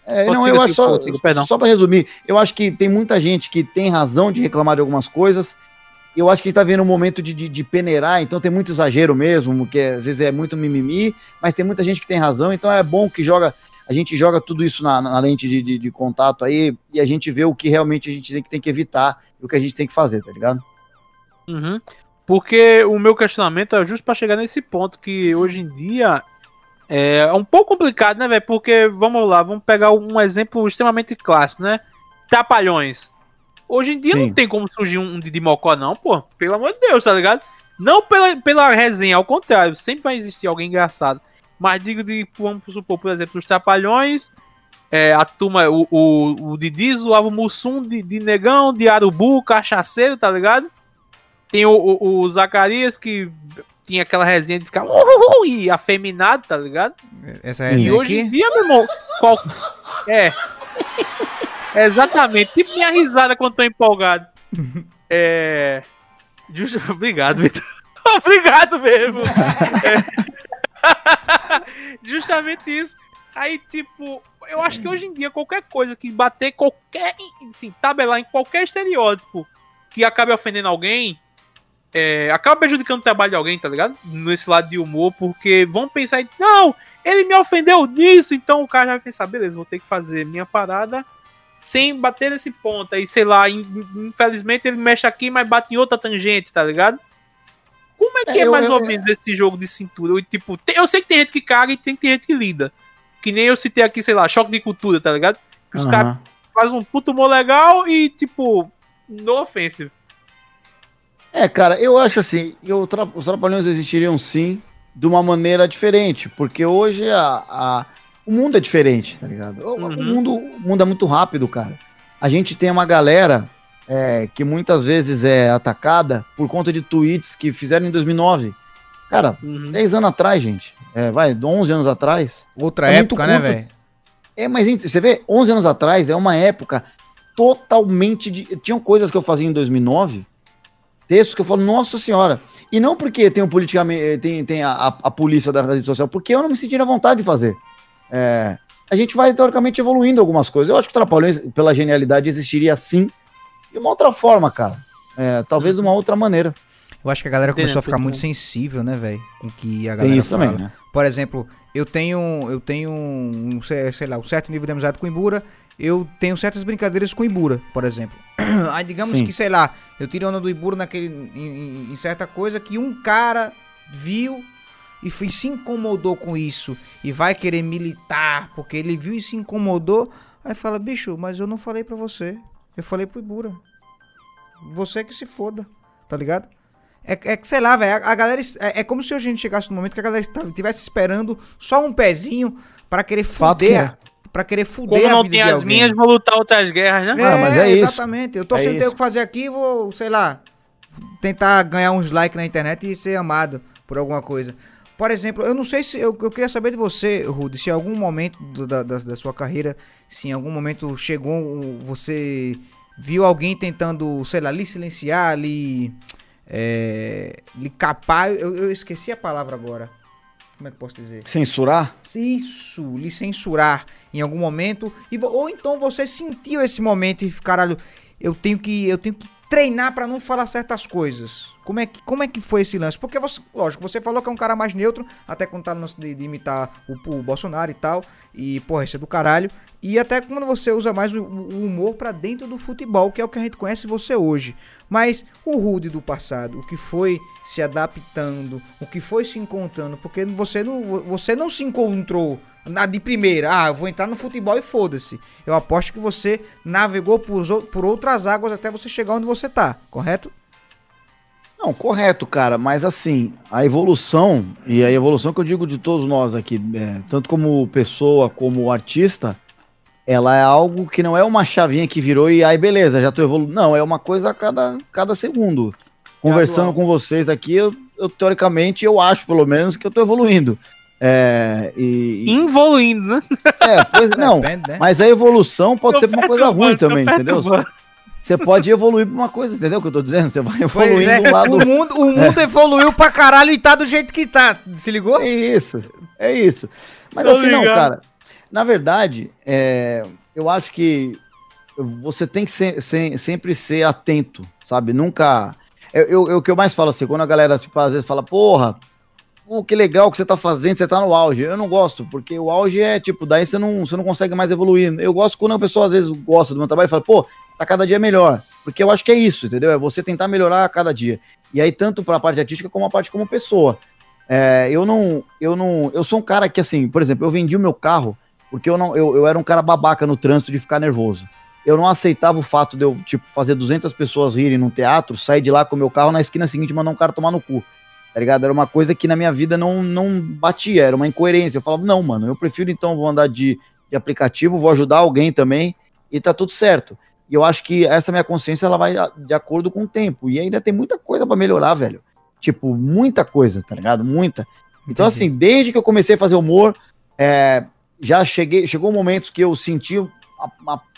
É, Pode não, eu acho só, perdão. só para resumir, eu acho que tem muita gente que tem razão de reclamar de algumas coisas. Eu acho que está vendo um momento de, de, de peneirar, então tem muito exagero mesmo, que às vezes é muito mimimi, mas tem muita gente que tem razão, então é bom que joga, a gente joga tudo isso na, na lente de, de, de contato aí e a gente vê o que realmente a gente tem que, tem que evitar e o que a gente tem que fazer, tá ligado? Uhum. Porque o meu questionamento é justo pra chegar nesse ponto que hoje em dia é um pouco complicado, né, velho? Porque, vamos lá, vamos pegar um exemplo extremamente clássico, né? Trapalhões. Hoje em dia Sim. não tem como surgir um Didi Mocó, não, pô. Pelo amor de Deus, tá ligado? Não pela, pela resenha, ao contrário, sempre vai existir alguém engraçado. Mas digo de, vamos supor, por exemplo, os Trapalhões, é, a turma, o, o, o Didi zoava o Mussum de, de negão, de arubu, cachaceiro, tá ligado? Tem o, o, o Zacarias que tinha aquela resenha de ficar "Uhul", e afeminado, tá ligado? Essa E resenha hoje em aqui. dia, meu irmão, qual... é. Exatamente, tipo minha risada quando tô empolgado. *laughs* É. Justo... Obrigado, Vitor. *laughs* Obrigado mesmo. É. *laughs* Justamente isso. Aí, tipo, eu acho que hoje em dia qualquer coisa que bater qualquer. Assim, tabelar em qualquer estereótipo que acabe ofendendo alguém. É, acaba prejudicando o trabalho de alguém, tá ligado? Nesse lado de humor, porque vão pensar. Não, ele me ofendeu nisso, então o cara já vai pensar, beleza, vou ter que fazer minha parada sem bater nesse ponto. Aí, sei lá, in- infelizmente ele mexe aqui, mas bate em outra tangente, tá ligado? Como é que É, é, eu- mais eu- ou menos esse jogo de cintura? Eu, tipo, tem- eu sei que tem gente que caga e tem, tem gente que lida. Que nem eu citei aqui, sei lá, choque de cultura, tá ligado? Que os Aham. caras fazem um puto humor legal e, tipo, no offensive. É, cara, eu acho assim, eu, tra- os Trapalhões existiriam sim, de uma maneira diferente, porque hoje a, a- o mundo é diferente, tá ligado? O, o Uhum. mundo, o mundo é muito rápido, cara. A gente tem uma galera é, que muitas vezes é atacada por conta de tweets que fizeram em 2009. Cara, Uhum. 10 anos atrás, gente. É, vai, 11 anos atrás. Outra É muito época, né, velho? É, mas você vê, 11 anos atrás é uma época totalmente de. Tinham coisas que eu fazia em 2009, textos que eu falo, nossa senhora. E não porque tem o politicamente, tem, tem a, a, a polícia da rede social, porque eu não me sentiria à vontade de fazer. É, a gente vai, teoricamente, evoluindo algumas coisas. Eu acho que o Trapalhões, pela genialidade, existiria sim de uma outra forma, cara. É, talvez de uma outra maneira. Eu acho que a galera começou a ficar entendendo. muito sensível, né, velho? Com que a galera Tem isso fala. também, né? Por exemplo, eu tenho, eu tenho um, sei sei lá, um certo nível de amizade com o Ibura. Eu tenho certas brincadeiras com o Ibura, por exemplo. *clears throat* Aí digamos Sim. que, sei lá, eu tiro onda do Ibura naquele, em, em- certa coisa que um cara viu e foi- se incomodou com isso e vai querer militar porque ele viu e se incomodou. Aí fala, bicho, mas eu não falei pra você. Eu falei pro Ibura. Você que se foda, tá ligado? É, é que, sei lá, velho, a, a galera. É, é como se a gente chegasse no momento que a galera estivesse esperando só um pezinho pra querer Fato fuder. é. Pra querer fuder Como a não vida tem de as alguém. minhas, vou lutar outras guerras, né? É, Ah, mas é isso. exatamente. Eu tô É sem ter o que fazer aqui, vou, sei lá, tentar ganhar uns likes na internet e ser amado por alguma coisa. Por exemplo, eu não sei se. Eu, eu queria saber de você, Rudy, se em algum momento do- da, da, da sua carreira, se em algum momento chegou. Você viu alguém tentando, sei lá, lhe silenciar, lhe. É, lhe capar. Eu, eu esqueci a palavra agora. Como é que posso dizer? Censurar? Isso, lhe censurar em algum momento. E, ou então você sentiu esse momento e, caralho, eu tenho que, eu tenho que treinar pra não falar certas coisas. Como é, que, como é que foi esse lance? Porque, você, lógico, você falou que é um cara mais neutro, até quando tá no lance de, de imitar o, o Bolsonaro e tal. E, porra, isso é do caralho. E até quando você usa mais o, o humor pra dentro do futebol, que é o que a gente conhece você hoje. Mas o Rude do passado, o que foi se adaptando, o que foi se encontrando, porque você não, você não se encontrou na de primeira, ah, vou entrar no futebol e foda-se. Eu aposto que você navegou por, por outras águas até você chegar onde você tá, correto? Não, correto, cara, mas assim, a evolução, e a evolução que eu digo de todos nós aqui, é, tanto como pessoa como artista, ela é algo que não é uma chavinha que virou e aí beleza, já tô evoluindo. Não, é uma coisa a cada, cada segundo. Conversando com vocês aqui, eu, eu, teoricamente, eu acho pelo menos que eu tô evoluindo. É, e, Involuindo, né? é, pois, *laughs* não, Depende, né? mas a evolução pode ser pra uma coisa ruim também, entendeu? Você pode evoluir pra uma coisa, entendeu o que eu tô dizendo? Você vai evoluindo é, do lado o mundo, o mundo evoluiu pra caralho e tá do jeito que tá. Se ligou? É isso, é isso. Mas Tô assim, não, ligado. cara. Na verdade, é, eu acho que você tem que ser- ser- sempre ser atento, sabe? Nunca. Eu, eu- eu- o que eu mais falo assim, quando a galera tipo, às vezes fala, porra, pô, que legal que você tá fazendo, você tá no auge. Eu não gosto, porque o auge é tipo, daí você não, você não consegue mais evoluir. Eu gosto quando a pessoa às vezes gosta do meu trabalho e fala, pô, tá cada dia melhor. Porque eu acho que é isso, entendeu? É você tentar melhorar a cada dia. E aí, tanto pra parte artística como a parte como pessoa. É, eu não, eu não, eu sou um cara que assim, por exemplo, eu vendi o meu carro porque eu não, eu, eu era um cara babaca no trânsito de ficar nervoso. eu não aceitava o fato de eu, tipo, fazer 200 pessoas rirem num teatro, sair de lá com o meu carro na esquina seguinte e mandar um cara tomar no cu. Tá ligado? Era uma coisa que na minha vida não, não batia, era uma incoerência. Eu falava, não, mano, eu prefiro então vou andar de, de aplicativo, vou ajudar alguém também e tá tudo certo. E eu acho que essa minha consciência ela vai de acordo com o tempo. E ainda tem muita coisa para melhorar, velho. Tipo, muita coisa, tá ligado? Muita. Então, Entendi. assim, desde que eu comecei a fazer humor, é, já cheguei, chegou momentos que eu senti,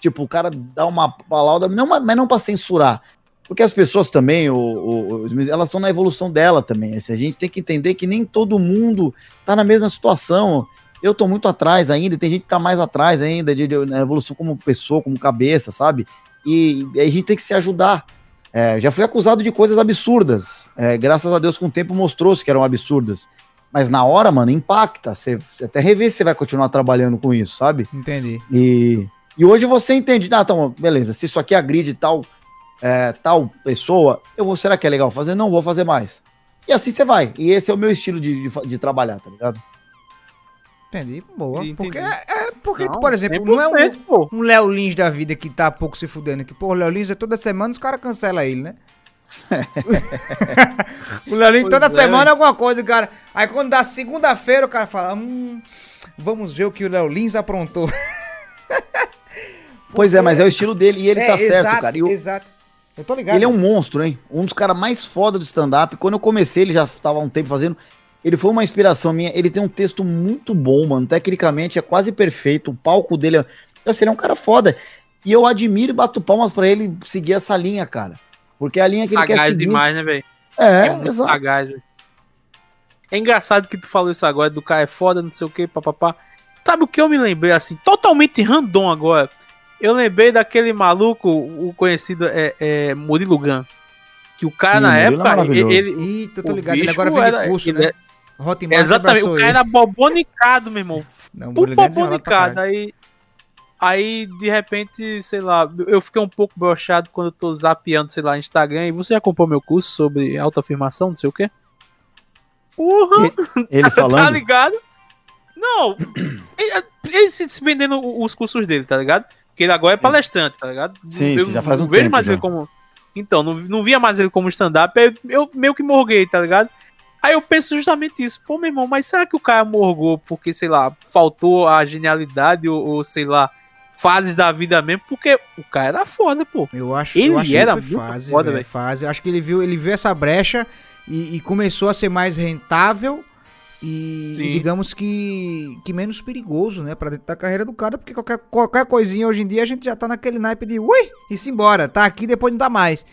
tipo, o cara dá uma palavra, não, mas não para censurar. Porque as pessoas também, o, o, elas estão na evolução dela também. Assim, a gente tem que entender que nem todo mundo tá na mesma situação. Eu tô muito atrás ainda, tem gente que tá mais atrás ainda de, de, na evolução como pessoa, como cabeça, sabe? E, e a gente tem que se ajudar. É, já fui acusado de coisas absurdas. É, graças a Deus, com o tempo mostrou-se que eram absurdas. Mas na hora, mano, impacta. Você até rever se você vai continuar trabalhando com isso, sabe? Entendi. E, e hoje você entende, ah, então, beleza, se isso aqui agride tal, é, tal pessoa, eu vou, será que é legal fazer? Não vou fazer mais. E assim você vai. E esse é o meu estilo de, de, de trabalhar, tá ligado? Entendi, boa. Entendi. Porque, é, é porque não, por exemplo, não é um, um Léo Lins da vida que tá pouco se fudendo. Que, pô, o Léo Lins é toda semana os caras cancelam ele, né? *laughs* o Leolinho toda é. semana é alguma coisa, cara. Aí quando dá segunda-feira, o cara fala: hum, vamos ver o que o Léo Lins aprontou. *laughs* pois é, mas é o estilo dele e ele é, tá exato, certo, cara. Eu, exato. Eu tô ligado. Ele é um monstro, hein? Um dos caras mais foda do stand-up. Quando eu comecei, ele já estava há um tempo fazendo. Ele foi uma inspiração minha. Ele tem um texto muito bom, mano. Tecnicamente é quase perfeito. O palco dele é. Assim, ele é um cara foda. E eu admiro e bato palmas pra ele seguir essa linha, cara. Porque é a linha que sagaz ele quer seguir... demais, né, velho? É, é muito exato. sagaz, véio. É engraçado que tu falou isso agora, do cara é foda, não sei o que, papapá. Sabe o que eu me lembrei, assim, totalmente random agora? Eu lembrei daquele maluco, o conhecido é, é Murilo Gun. Que o cara Sim, na época, é ele, ele. Eita, tô ligado, ele agora vende curso, né? Hotmart Exatamente, o cara era bobonicado, meu irmão. Não, bobonicado. Aí Aí, de repente, sei lá, eu fiquei um pouco brochado quando eu tô zapeando, sei lá, Instagram. E você já comprou meu curso sobre autoafirmação, não sei o quê? Porra! Ele *laughs* tá falando? tá ligado? Não, *clears throat* ele, ele se vendendo os cursos dele, tá ligado? Porque ele agora é palestrante, tá ligado? Sim, eu, já faz um vejo tempo mais já. ele como. Então, não, não via mais ele como stand-up, eu, eu meio que morguei, tá ligado? Aí eu penso justamente isso, pô, meu irmão, mas será que o cara morgou porque, sei lá, faltou a genialidade ou, ou sei lá, fases da vida mesmo, porque o cara era foda, pô. Eu acho, ele eu acho era que fase, foda, velho. Fase. Eu acho que ele viu, ele viu essa brecha e, e começou a ser mais rentável e, e, digamos que, que menos perigoso, né, para dentro da carreira do cara, porque qualquer, qualquer coisinha hoje em dia a gente já tá naquele naipe de ui, e se embora, tá aqui depois não dá mais.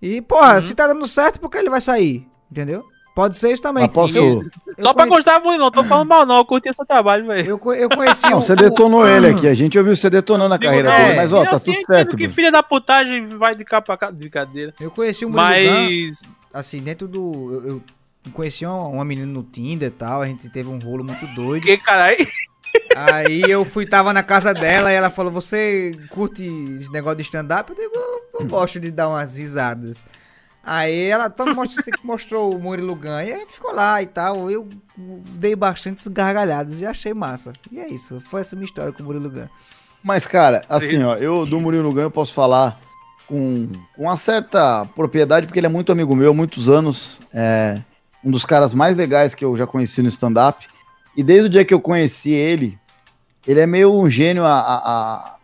E, porra, uhum. se tá dando certo, por que ele vai sair? Entendeu? Pode ser isso também. Posso... Eu, eu Só conheci... pra gostar muito, não. Tô falando mal, não. Eu curti seu trabalho, velho. Eu, eu conheci não, Você detonou ele aqui. A gente ouviu você detonando a carreira é, dele. Mas, ó, tá tudo certo. Que filha da putagem vai de cá pra cá. Brincadeira. Eu conheci um Mas. assim, dentro do. Eu, eu conheci uma, uma, menina no Tinder e tal. A gente teve um rolo muito doido. Que caralho? Aí eu fui, tava na casa dela e ela falou: Você curte esse negócio de stand-up? Eu digo: Eu gosto de dar umas risadas. Aí ela todo mostrou, mostrou o Murilo ganha e a gente ficou lá e tal. Eu dei bastantes gargalhadas e achei massa. E é isso, foi essa minha história com o Murilo Gun. Mas, cara, assim, ó, eu do Murilo Gun eu posso falar com, com uma certa propriedade, porque ele é muito amigo meu há muitos anos. É um dos caras mais legais que eu já conheci no stand-up. E desde o dia que eu conheci ele, ele é meio um gênio à, à,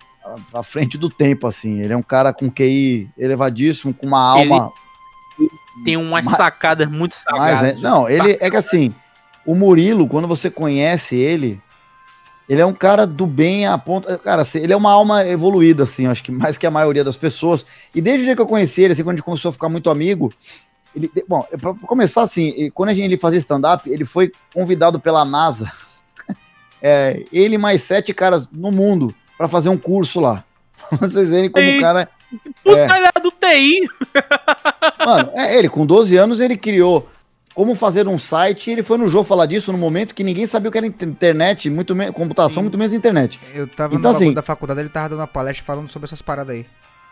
à, frente do tempo, assim. Ele é um cara com QI elevadíssimo, com uma alma. Ele tem umas mas, sacadas muito sagadas. É, não, ele é que assim, o Murilo, quando você conhece ele, ele é um cara do bem a ponto. Cara, assim, ele é uma alma evoluída, assim, acho que mais que a maioria das pessoas. E desde o dia que eu conheci ele, assim, quando a gente começou a ficar muito amigo, ele, bom, pra começar assim, quando a gente fazia stand-up, ele foi convidado pela NASA. *laughs* é, ele mais sete caras no mundo para fazer um curso lá. *laughs* Vocês verem como o cara os é. caras do TI. *laughs* Mano, é, ele com 12 anos ele criou como fazer um site, ele foi no jogo falar disso no momento que ninguém sabia o que era internet, muito menos computação, Sim. muito menos internet. Eu tava então, no assim, da faculdade, ele tava dando uma palestra falando sobre essas paradas aí.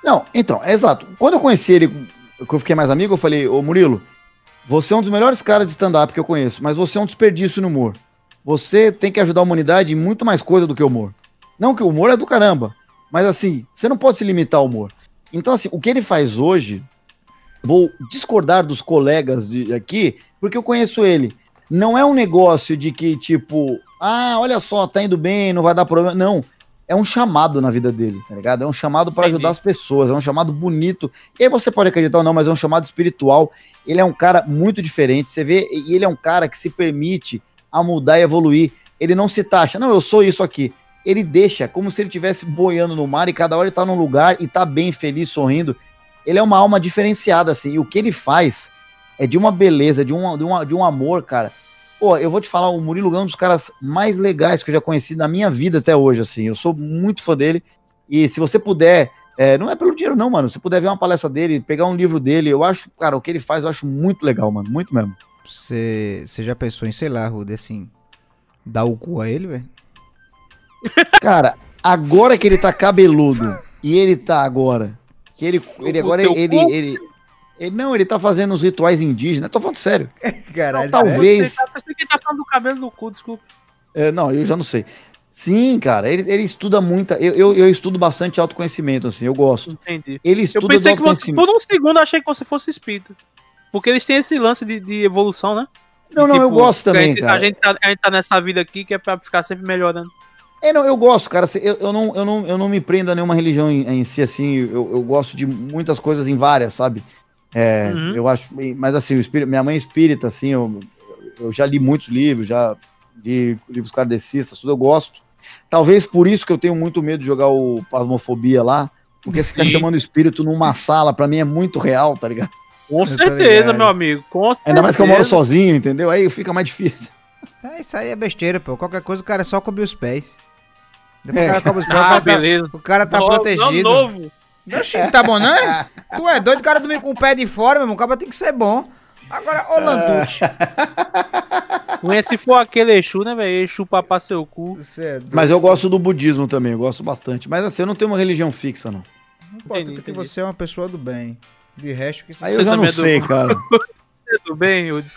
Não, então, é exato. Quando eu conheci ele, que eu fiquei mais amigo, eu falei, ô Murilo, você é um dos melhores caras de stand-up que eu conheço, mas você é um desperdício no humor. Você tem que ajudar a humanidade em muito mais coisa do que humor. Não que o humor é do caramba, Mas assim, você não pode se limitar ao humor. Então, assim, o que ele faz hoje, vou discordar dos colegas de aqui, porque eu conheço ele. Não é um negócio de que, tipo, ah, olha só, tá indo bem, não vai dar problema. Não. É um chamado na vida dele, tá ligado? É um chamado para ajudar as pessoas, é um chamado bonito. E aí você pode acreditar ou não, mas é um chamado espiritual. Ele é um cara muito diferente. Você vê, e ele é um cara que se permite a mudar e evoluir. Ele não se taxa, não, eu sou isso aqui. Ele deixa como se ele estivesse boiando no mar e cada hora ele tá num lugar e tá bem, feliz, sorrindo. Ele é uma alma diferenciada, assim. E o que ele faz é de uma beleza, de, uma, de, uma, de um amor, cara Pô, eu vou te falar, o Murilo Gão é um dos caras mais legais que eu já conheci na minha vida até hoje, assim. Eu sou muito fã dele. E se você puder, é, não é pelo dinheiro, não, mano. Se puder ver uma palestra dele, pegar um livro dele, eu acho, cara, o que ele faz eu acho muito legal, mano. Muito mesmo. Você já pensou em, sei lá, Rude, assim, dar o cu a ele, velho? Cara, agora que ele tá cabeludo e ele tá agora. Que ele, ele agora ele, ele, ele, ele, não, ele tá fazendo os rituais indígenas. Tô falando sério. *laughs* Caralho, não, talvez. Você tá, que tá falando do cabelo do cu, desculpa. É, não, eu já não sei. Sim, cara, ele, ele estuda muita. Eu, eu, eu, estudo bastante autoconhecimento, assim, eu gosto. Entendi. Ele estuda eu pensei que você, por um segundo, eu achei que você fosse espírita. Porque eles têm esse lance de, de evolução, né? Não, não, tipo, eu gosto também, a gente, cara. A gente, tá, a gente tá nessa vida aqui que é pra ficar sempre melhorando. É, não, eu gosto, cara. Eu, eu, não, eu, não, eu não me prendo a nenhuma religião em, em si, assim. Eu, eu gosto de muitas coisas em várias, sabe? É, uhum. Eu acho, mas assim, o espírito, minha mãe é espírita, assim, eu, eu já li muitos livros, já li livros kardecistas, tudo eu gosto. Talvez por isso que eu tenho muito medo de jogar o Pasmofobia lá, porque ficar chamando espírito numa sala, para mim é muito real, tá ligado? Com *laughs* certeza, meu amigo, com certeza. Ainda mais que eu moro sozinho, entendeu? Aí fica mais difícil. É, isso aí é besteira, pô. Qualquer coisa o cara é só cobrir os pés. Depois é. o cara cobre os pés, ah, o, cara tá, o cara tá, protegido. novo. Oxi, tá bom, não é? Tu é doido, o cara dormir com o pé de fora, meu irmão. O cara tem que ser bom. Agora, ô Lantucci. *laughs* Conhece se for aquele Exu, né, velho? Exu papar seu cu. É Mas eu gosto do budismo também, eu gosto bastante. Mas assim, eu não tenho uma religião fixa, não. Não importa que você é uma pessoa do bem. De resto, que Aí eu já não *laughs* é sei, do... cara. Você do bem, Yudi?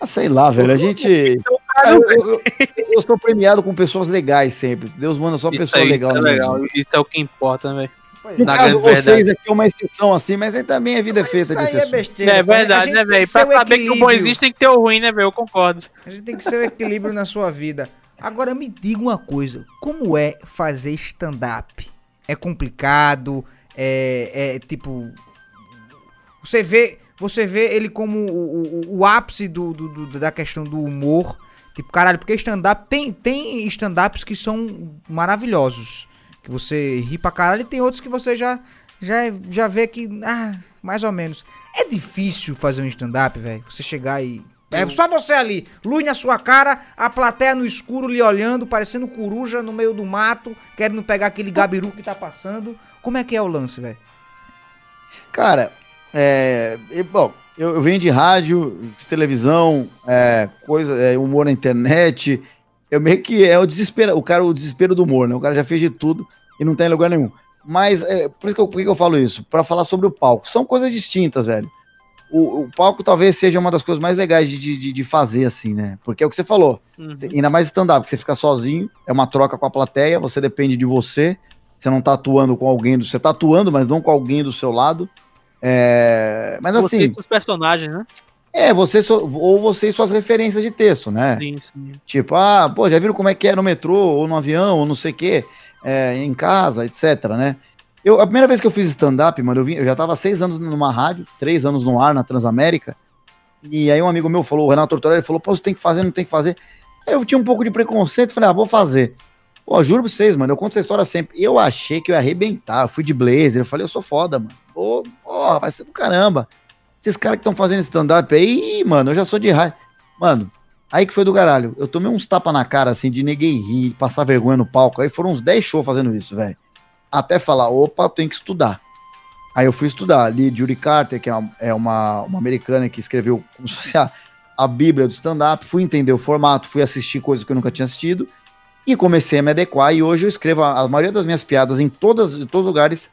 Ah, sei lá, velho. A gente. Então, eu, eu, *laughs* eu, sou premiado com pessoas legais sempre. Deus manda só pessoas legais. É legal. Isso é o que importa, velho. No Na caso, vocês aqui é uma exceção assim, mas aí também a vida é feita disso. É, besteira, é verdade, né, velho? Pra saber que o bom existe tem que ter o ruim, né, velho? Eu concordo. A gente tem que ser o equilíbrio na sua vida. Agora me diga uma coisa: como é fazer stand-up? É complicado? É, é tipo. Você vê, você vê ele como o, o, o ápice do, do, do, da questão do humor. Tipo, caralho, porque stand-up tem, tem stand-ups que são maravilhosos que você ri pra caralho, e tem outros que você já, já, já vê que, ah, mais ou menos. É difícil fazer um stand-up, velho. Você chegar e. É só você ali, luz na sua cara, a plateia no escuro lhe olhando, parecendo coruja no meio do mato, querendo pegar aquele gabiru que tá passando. Como é que é o lance, velho? Cara, é. Bom, eu, eu venho de rádio, televisão, é, coisa, é, humor na internet, eu meio que é o desespero, o cara, o desespero do humor, né? O cara já fez de tudo e não tem lugar nenhum. Mas, é, por isso que eu, por que eu falo isso? Para falar sobre o palco. São coisas distintas, velho. O, o, palco talvez seja uma das coisas mais legais de, de, de fazer, assim, né? Porque é o que você falou. Uhum. Você, ainda mais stand-up, que você fica sozinho, é uma troca com a plateia, você depende de você. Você não tá atuando com alguém do. Você tá atuando, mas não com alguém do seu lado. É, mas assim. Você os personagens, né? É, você so, ou você e suas referências de texto, né? Sim, sim. Tipo, ah, pô, já viram como é que é no metrô, ou no avião, ou não sei o quê, é, em casa, etc, né? Eu, a primeira vez que eu fiz stand-up, mano, eu, vim, eu já tava seis anos numa rádio, três anos no ar na Transamérica, e aí um amigo meu falou, o Renato Tortorelli, falou, pô, você tem que fazer, não tem que fazer. Aí eu tinha um pouco de preconceito, falei, ah, vou fazer. Pô, juro pra vocês, mano, eu conto essa história sempre. Eu achei que eu ia arrebentar, eu fui de blazer, eu falei, eu sou foda, mano. Pô, porra, vai ser do caramba. Esses caras que estão fazendo stand-up aí, mano, eu já sou de raio. Mano, aí que foi do caralho. Eu tomei uns tapas na cara, assim, de neguei rir, passar vergonha no palco. Aí foram uns 10 shows fazendo isso, velho. Até falar, opa, eu tenho que estudar. Aí eu fui estudar. Li Judy Carter, que é uma, é uma, uma americana que escreveu como se fosse a, a Bíblia do stand-up. Fui entender o formato, fui assistir coisas que eu nunca tinha assistido. E comecei a me adequar. E hoje eu escrevo a, a maioria das minhas piadas em, todas, em todos os lugares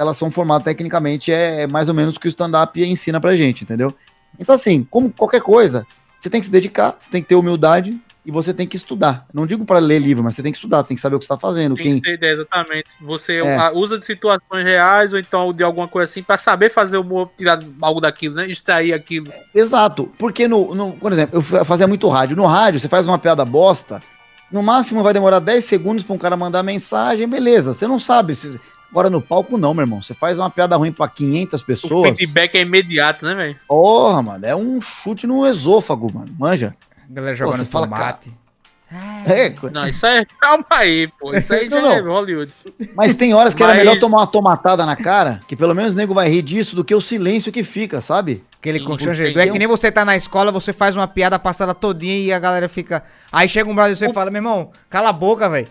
elas são formadas tecnicamente é, é mais ou menos o que o stand-up ensina pra gente, entendeu? Então, assim, como qualquer coisa, você tem que se dedicar, você tem que ter humildade, e você tem que estudar. Não digo para ler livro, mas você tem que estudar, tem que saber o que está fazendo. Tem Quem... que ter ideia, exatamente. Você É. usa de situações reais ou então de alguma coisa assim pra saber fazer humor, tirar algo daquilo, né? Extrair aquilo. Exato, porque no, no- por exemplo, eu fa- fazia muito rádio. No rádio, você faz uma piada bosta, no máximo vai demorar 10 segundos para um cara mandar mensagem, beleza. Você não sabe. Se... Agora no palco, não, meu irmão. Você faz uma piada ruim para 500 O pessoas. feedback é imediato, né, velho? Porra, mano, é um chute no esôfago, mano. Manja. A galera jogando você fala, tomate. É, Não, isso aí, calma aí, pô. Isso aí *laughs* já Não, é não. Hollywood. mas tem horas que era Mas- melhor tomar uma tomatada na cara, que pelo menos o nego vai rir disso do que o silêncio que fica, sabe? Aquele constrangedor. É que nem você tá na escola, você faz uma piada passada todinha e a galera fica. Aí chega um brother e você fala, meu irmão, cala a boca, velho.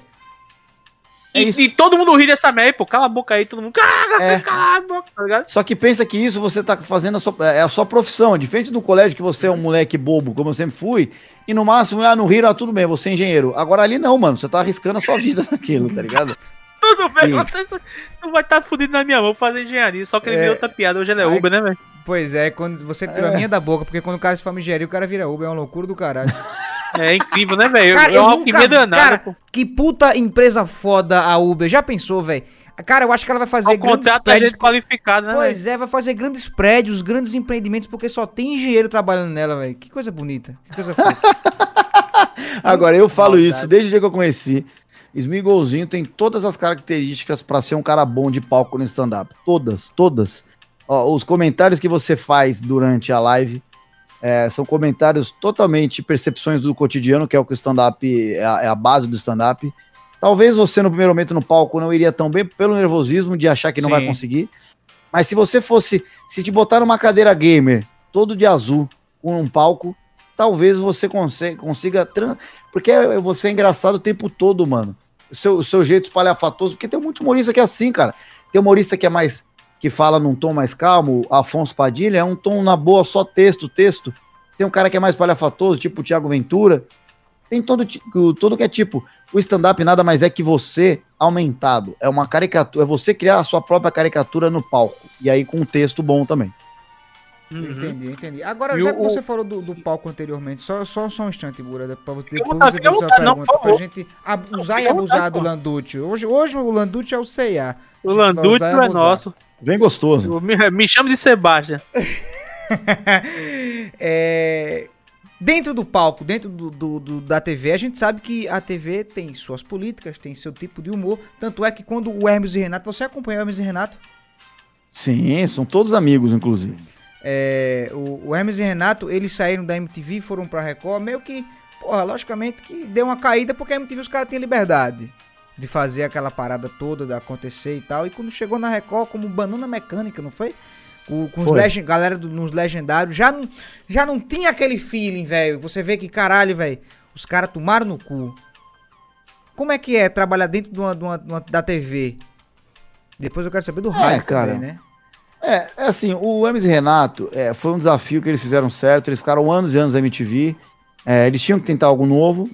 É E, isso. e todo mundo ri dessa merda, pô. Cala a boca aí, todo mundo. Cala, É. cala a boca, tá ligado? Só que pensa que isso você tá fazendo a sua, é a sua profissão. Diferente do colégio que você é um moleque bobo, como eu sempre fui, e no máximo, ah, não riram, ah, tudo bem, você é engenheiro. Agora ali não, mano, você tá arriscando a sua vida *laughs* naquilo, tá ligado? Tudo bem, você não vai estar fudido na minha mão fazer engenharia. Só que ele É. viu outra piada. Hoje ele é Ai. Uber, né, velho? Pois é, quando você tira a minha da boca, porque quando o cara se fama engenharia, o cara vira Uber, é uma loucura do caralho. *laughs* É incrível, né, velho? Cara, É eu uma nunca alquimia danada, cara, pô. que puta empresa foda a Uber. Já pensou, velho? Cara, eu acho que ela vai fazer Ao grandes contrato da prédios. gente qualificada, né? Pois é, vai fazer grandes prédios, grandes empreendimentos, porque só tem engenheiro trabalhando nela, velho. Que coisa bonita. Que coisa fofa. *laughs* Agora, eu falo Maldade. isso desde o dia que eu conheci. Smigolzinho tem todas as características pra ser um cara bom de palco no stand-up. Todas, todas. Ó, os comentários que você faz durante a live é, são comentários totalmente percepções do cotidiano, que é o que o stand-up é, a- é a base do stand-up. Talvez você no primeiro momento no palco não iria tão bem pelo nervosismo de achar que não Sim. vai conseguir. Mas se você fosse, se te botar numa cadeira gamer, todo de azul, com um palco, talvez você conse- consiga. tran- Porque você é engraçado o tempo todo, mano. O seu, o seu jeito espalhafatoso, porque tem muito humorista que é assim, cara. Tem humorista que é mais. Que fala num tom mais calmo, Afonso Padilha, é um tom na boa, só texto, texto. Tem um cara que é mais palhafatoso, tipo o Thiago Ventura. Tem todo, todo que é tipo. O stand-up nada mais é que você aumentado. É uma caricatura. É você criar a sua própria caricatura no palco. E aí com um texto bom também. Uhum. Entendi, entendi. Agora, E já o- que você falou do, do palco anteriormente, só, só, só um instante, Burada, pra você- depois fazer sua não, pergunta, por pra gente ab- Não, e abusar vontade, do. Landucci. Hoje, hoje o Landucci é o C&A. O Landucci e é abusar. nosso. Bem gostoso. Me, me chama de Sebastião. *laughs* É, Dentro do palco, dentro do, do- do- da TV, a gente sabe que a TV tem suas políticas, tem seu tipo de humor. Tanto é que quando o Hermes e Renato, você acompanhou o Hermes e Renato? Sim, são todos amigos, inclusive. É, o, o Hermes e Renato, eles saíram da MTV e foram pra Record, meio que, porra, logicamente que deu uma caída porque a MTV os caras tinham liberdade de fazer aquela parada toda, de acontecer e tal. E quando chegou na Record, como banana mecânica, não foi? Com, os legend, galera do- nos legendários, já não, já não tinha aquele feeling, velho. Você vê que, caralho, velho, os caras tomaram no cu. Como é que é trabalhar dentro de uma, de uma- de uma- da TV? Depois eu quero saber do rádio cara. também, né? É, é assim, o Hermes e Renato é, foi um desafio que eles fizeram certo, eles ficaram anos e anos na MTV, é, eles tinham que tentar algo novo.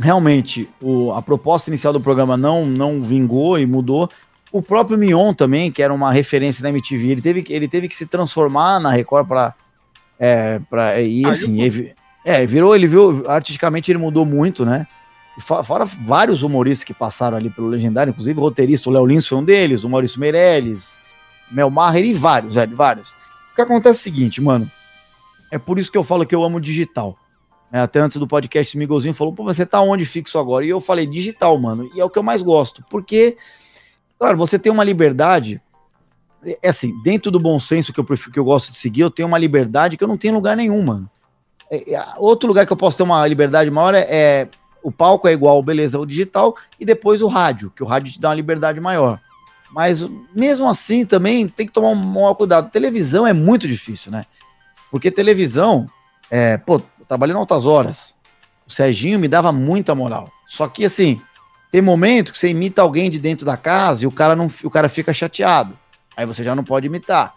Realmente, o- a proposta inicial do programa não, não vingou e mudou. O próprio Mion também, que era uma referência da MTV, ele teve, que- ele teve que se transformar na Record para é, pra, e assim, ele, é, virou, ele viu, artisticamente ele mudou muito, né? Fo- Fora vários humoristas que passaram ali pelo Legendário, inclusive o roteirista, o Léo Lins foi um deles, o Maurício Meirelles, Mel Maher e vários, velho, vários. O que acontece é o seguinte, mano. É por isso que eu falo que eu amo digital. É, até antes do podcast, o Miguelzinho falou, pô, você tá onde fixo agora? E eu falei, digital, mano. E é o que eu mais gosto. Porque, claro, você tem uma liberdade. É é assim, dentro do bom senso que eu, prefiro, que eu gosto de seguir, eu tenho uma liberdade que eu não tenho lugar nenhum, mano. É, é, outro lugar que eu posso ter uma liberdade maior é, é o palco é igual, beleza, o digital, e depois o rádio, que o rádio te dá uma liberdade maior. Mas mesmo assim também tem que tomar um maior cuidado. Televisão é muito difícil, né? Porque televisão, é, pô, em altas horas. O Serginho me dava muita moral. Só que assim, tem momento que você imita alguém de dentro da casa e o cara não, o cara fica chateado. Aí você já não pode imitar.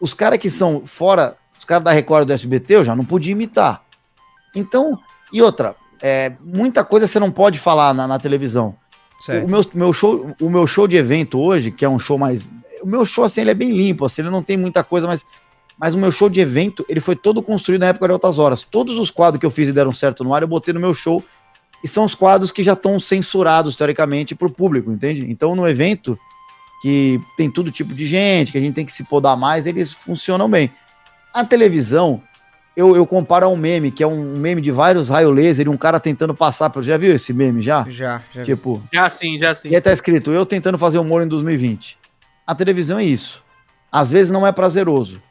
Os caras que são fora, os caras da Record do SBT, eu já não podia imitar. Então, e outra, é, muita coisa você não pode falar na, na televisão. O meu, meu show, o meu show de evento hoje, que é um show mais. O meu show, assim, ele é bem limpo, assim, ele não tem muita coisa, mas Mas o meu show de evento, ele foi todo construído na época de altas horas. Todos os quadros que eu fiz e deram certo no ar, eu botei no meu show. E são os quadros que já estão censurados, teoricamente, para o público, entende? Então, no evento, que tem todo tipo de gente, que a gente tem que se podar mais, eles funcionam bem. A televisão, eu, eu comparo a um meme, que é um meme de vários raios laser e um cara tentando passar. Por... Já viu esse meme já? Já, já. Tipo, Já sim, já sim. e aí tá escrito, eu tentando fazer humor em 2020. A televisão é isso. Às vezes não é prazeroso.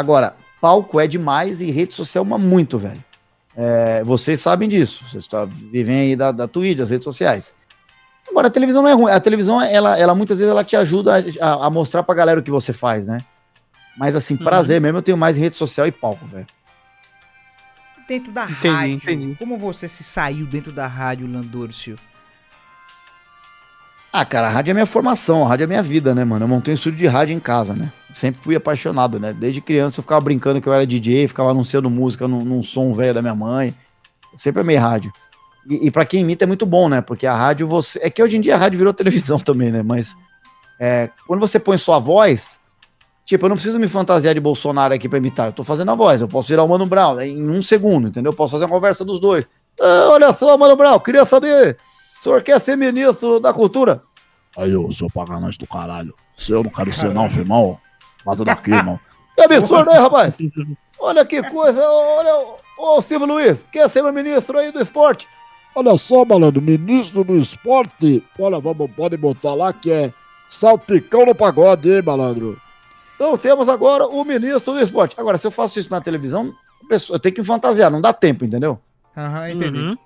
Agora, palco é demais e rede social é muito, velho. É, vocês sabem disso. Vocês tá, vivem aí da, da Twitch, das redes sociais. Agora, a televisão não é ruim. A televisão, ela, ela muitas vezes, ela te ajuda a, a- a mostrar pra galera o que você faz, né? Mas, assim, prazer mesmo, eu tenho mais em rede social e palco, velho. Dentro da Entendi, rádio, entendi. como você se saiu dentro da rádio, Landorcio? Ah, cara, a rádio é minha formação, a rádio é minha vida, né, mano? Eu montei um estúdio de rádio em casa, né? Sempre fui apaixonado, né? Desde criança eu ficava brincando que eu era DJ, ficava anunciando música num, num som velho da minha mãe. Eu sempre amei rádio. E, e para quem imita é muito bom, né? Porque a rádio você. É que hoje em dia a rádio virou *laughs* televisão também, né? Mas é, quando você põe sua voz, tipo, eu não preciso me fantasiar de Bolsonaro aqui pra imitar. Eu tô fazendo a voz, eu posso virar o Mano Brown né, em um segundo, entendeu? Eu posso fazer uma conversa dos dois. Ah, olha só, Mano Brown, queria saber. O senhor quer ser ministro da cultura? Aí, ô, seu paganante do caralho. Se eu não quero ser, não, firmão. Vaza daqui, irmão. *laughs* Que absurdo, hein, rapaz? Olha que coisa, olha, ô Silvio Luiz, quer ser meu ministro aí do esporte? Olha só, malandro, ministro do esporte. Olha, vamos, pode botar lá que é salpicão no pagode, hein, malandro? Então temos agora o ministro do esporte. Agora, se eu faço isso na televisão, eu tenho que fantasiar, não dá tempo, entendeu? Aham, entendi. Uhum.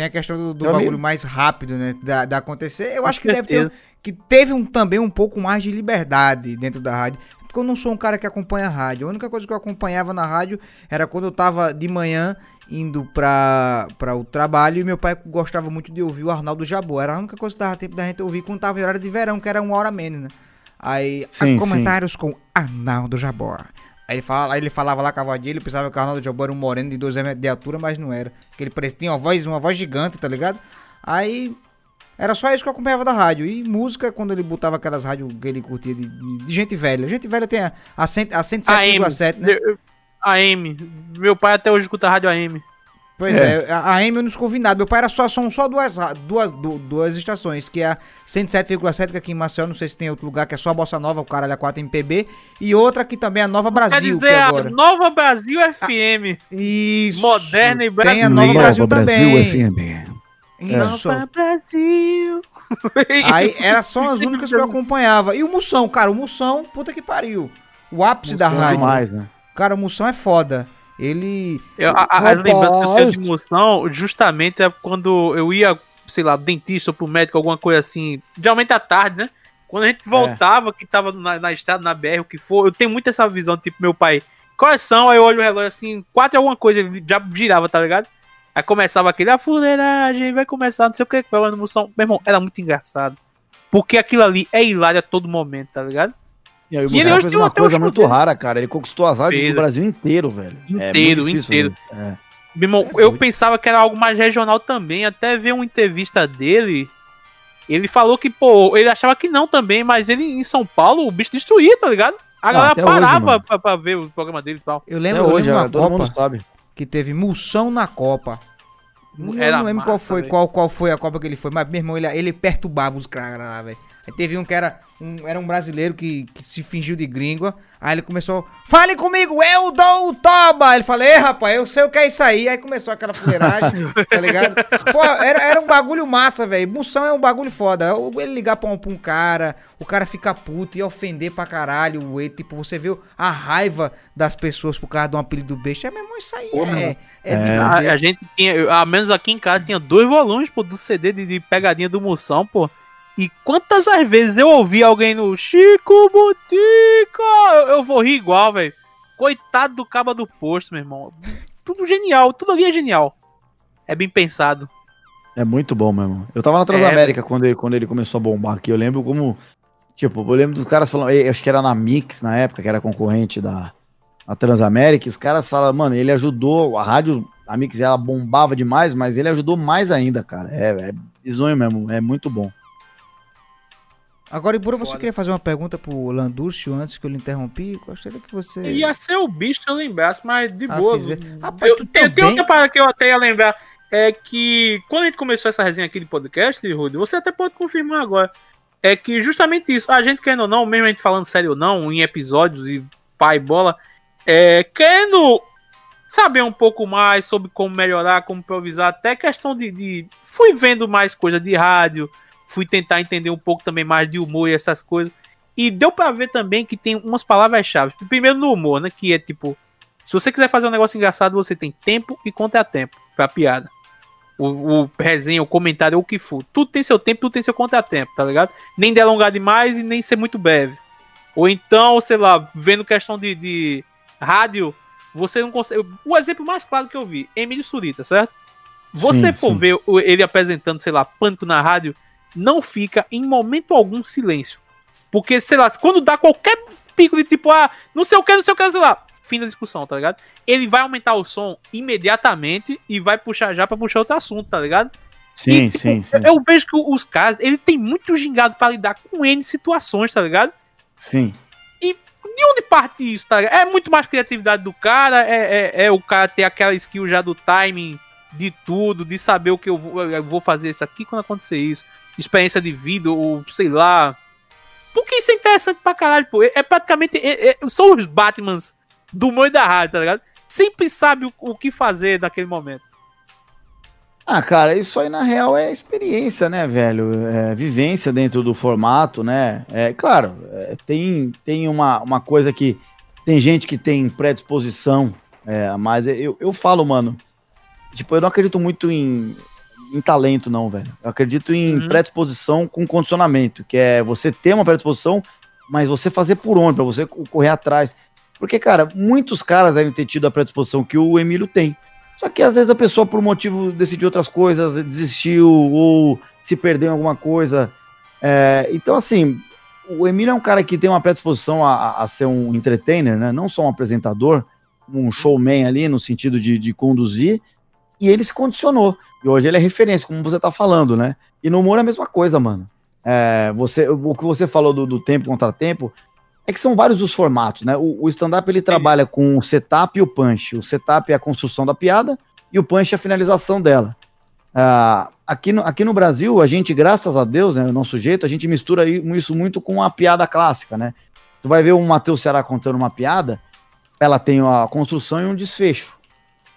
Tem a questão do, do bagulho amigo. mais rápido, né? Da, da acontecer. Eu Com acho que deve ter. certeza. Que teve um, também um pouco mais de liberdade dentro da rádio. Porque eu não sou um cara que acompanha a rádio. A única coisa que eu acompanhava na rádio era quando eu tava de manhã indo pra, pra o trabalho e meu pai gostava muito de ouvir o Arnaldo Jabor. Era a única coisa que dava tempo da gente ouvir quando tava em hora de verão, que era uma hora menos, né? Aí, Sim, comentários com Arnaldo Jabor. Aí ele, fala, aí ele falava lá com a voz dele, pensava que o Arnaldo Jabor era um moreno de 12 metros de altura, mas não era. Porque ele tinha uma voz, uma voz gigante, tá ligado? Aí era só isso que eu acompanhava da rádio. E música, quando ele botava aquelas rádios que ele curtia de, de- de gente velha. Gente velha tem a, a, a 107,7, né? AM. Meu pai até hoje escuta rádio AM. Pois é, a a AM eu não nada. Meu pai era só, são só duas, duas, du- duas estações, que é a 107,7, que aqui em Maceió, não sei se tem outro lugar, que é só a Bossa Nova, o Caralho a 4 MPB. E outra que também é a Nova Quer Brasil, que dizer, é a agora. Nova Brasil FM. Isso. Moderna e Tem a Brasil. Nova Brasil Nova também. FM. Isso. Nova Brasil. *laughs* Aí era só as únicas que eu acompanhava. E o Moção, cara, o Moção, puta que pariu. O ápice da Moção rádio. demais, né? Cara, o Moção é foda. Ele. Eu- a- as lembranças que eu tenho de moção, justamente é quando eu ia, sei lá, dentista ou pro médico, alguma coisa assim, geralmente à tarde, né? Quando a gente voltava, que tava na, na estrada, na BR, o que for, eu tenho muito essa visão, tipo, meu pai, quais são? Aí eu olho o relógio assim, quatro e alguma coisa, ele já girava, tá ligado? Aí começava aquele, a fuleiragem, vai começar, não sei o que, falando moção. Meu irmão, era muito engraçado. Porque aquilo ali é hilário a todo momento, tá ligado? E aí o E ele hoje fez uma até coisa muito dele. rara, cara. Ele conquistou as Fez. do Brasil inteiro, velho. É Inteiro, muito inteiro. né? Meu irmão, eu pensava que era algo mais regional também, até ver uma entrevista dele. Ele falou que, pô, ele achava que não também, mas ele em São Paulo, o bicho destruía, tá ligado? A Ah, galera até hoje, parava mano. pra, pra ver o programa dele e tal. Eu É, lembro, é eu hoje, lembro já, uma todo Copa mundo sabe. que teve Moção na Copa. Eu Era não lembro qual foi, qual, qual foi a Copa que ele foi, mas meu irmão, ele, ele perturbava os caras lá, velho. Aí teve um que era um, era um brasileiro que, que se fingiu de gringo. Aí ele começou, fale comigo, eu dou o toba. Ele falou, ei, rapaz, eu sei o que é isso aí. Aí começou aquela fuleiragem, *laughs* tá ligado? Pô, era, era um bagulho massa, velho. Moção é um bagulho foda. Ele ligar pra um, pra um cara, o cara ficar puto e ofender pra caralho. E, tipo, você viu a raiva das pessoas por causa de um apelido besta. É, meu irmão, isso aí é, é, de A, a gente tinha, a menos aqui em casa, tinha dois volumes, pô, do CD de, de pegadinha do Moção, pô. E quantas as vezes eu ouvi alguém no Chico Botica, eu, eu vou rir igual, velho. Coitado do caba do posto, meu irmão. Tudo genial, tudo ali é genial. É bem pensado. É muito bom mesmo. Eu tava na Transamérica quando, ele, quando ele começou a bombar aqui. Eu lembro como. Tipo, eu lembro dos caras falando. eu Acho que era na Mix na época, que era concorrente da, da Transamérica. Os caras falam, mano, ele ajudou. A rádio, a Mix, ela bombava demais, mas ele ajudou mais ainda, cara. É, é bizonho mesmo. É muito bom. Agora, Ibura, você Foda. queria fazer uma pergunta pro Landúcio antes que eu lhe interrompi? Gostaria que você. Ia ser o bicho se eu lembrasse, mas de Ah, boa. fizer. Rapaz, Eu, tem, tem outra parada que eu até ia lembrar. É que quando a gente começou essa resenha aqui de podcast, Rudy, você até pode confirmar agora. É que justamente isso, a gente querendo ou não, mesmo a gente falando sério ou não, em episódios e pai bola, é, querendo saber um pouco mais sobre como melhorar, como improvisar, até questão de, de- Fui vendo mais coisa de rádio, fui tentar entender um pouco também mais de humor e essas coisas. E deu pra ver também que tem umas palavras-chave. Primeiro no humor, né? Que é tipo, se você quiser fazer um negócio engraçado, você tem tempo e contratempo pra piada. O, o resenha, o comentário, o que for. Tudo tem seu tempo, tudo tem seu contratempo, tá ligado? Nem delongar demais e nem ser muito breve. Ou então, sei lá, vendo questão de, de rádio, você não consegue. O exemplo mais claro que eu vi, Emílio Surita, certo? Você Sim, for sim. ver ele apresentando, sei lá, pânico na rádio, não fica em momento algum silêncio. Porque, sei lá, quando dá qualquer pico de tipo, ah, não sei o que, não sei o que, sei lá, fim da discussão, tá ligado? Ele vai aumentar o som imediatamente e vai puxar já pra puxar outro assunto, tá ligado? Sim, E, tipo, sim, sim. Eu vejo que os caras, ele tem muito gingado pra lidar com N situações, tá ligado? Sim. De onde parte isso, tá ligado? É muito mais criatividade do cara, é, é, é o cara ter aquela skill já do timing de tudo, de saber o que eu vou, eu vou fazer isso aqui quando acontecer isso. Experiência de vida, ou sei lá. Porque isso é interessante pra caralho, pô. É, é praticamente. é- é- são os Batmans do e da rádio, tá ligado? Sempre sabe o, o que fazer naquele momento. Ah, cara, isso aí na real é experiência, né, velho? É vivência dentro do formato, né? É claro, é, tem, tem uma, uma coisa que tem gente que tem predisposição, é, mas eu, eu falo, mano, tipo, eu não acredito muito em, em talento, não, velho. Eu acredito em Uhum. predisposição com condicionamento, que é você ter uma predisposição, mas você fazer por onde, pra você co- correr atrás. Porque, cara, muitos caras devem ter tido a predisposição que o Emílio tem. Só que às vezes a pessoa, por um motivo, decidiu outras coisas, desistiu ou se perdeu em alguma coisa. É, então, assim, o Emílio é um cara que tem uma predisposição a, a- a ser um entertainer, né? Não só um apresentador, um showman ali, no sentido de, de conduzir. E ele se condicionou. E hoje ele é referência, como você tá falando, né? E no humor é a mesma coisa, mano. É, você, o que você falou do, do tempo contra tempo é que são vários os formatos, né? O, o stand-up ele trabalha com o setup e o punch. O setup é a construção da piada e o punch é a finalização dela. Ah, aqui, no, aqui no Brasil, a gente, graças a Deus, né, o nosso jeito, a gente mistura isso muito com a piada clássica, né? Tu vai ver o Matheus Ceará contando uma piada, ela tem a construção e um desfecho.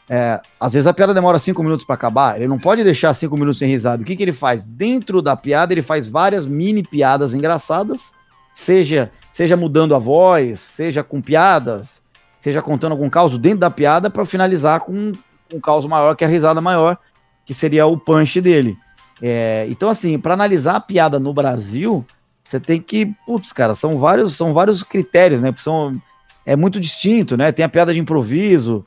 É, às vezes a piada demora cinco minutos para acabar, ele não pode deixar cinco minutos sem risada. O que, que ele faz? Dentro da piada, ele faz várias mini piadas engraçadas, seja, seja mudando a voz, seja com piadas, seja contando algum caos dentro da piada para finalizar com um caos maior que a risada maior, que seria o punch dele. É, então, assim, para analisar a piada no Brasil, você tem que, putz, cara, são vários, são vários critérios, né? Porque São, é muito distinto, né? Tem a piada de improviso.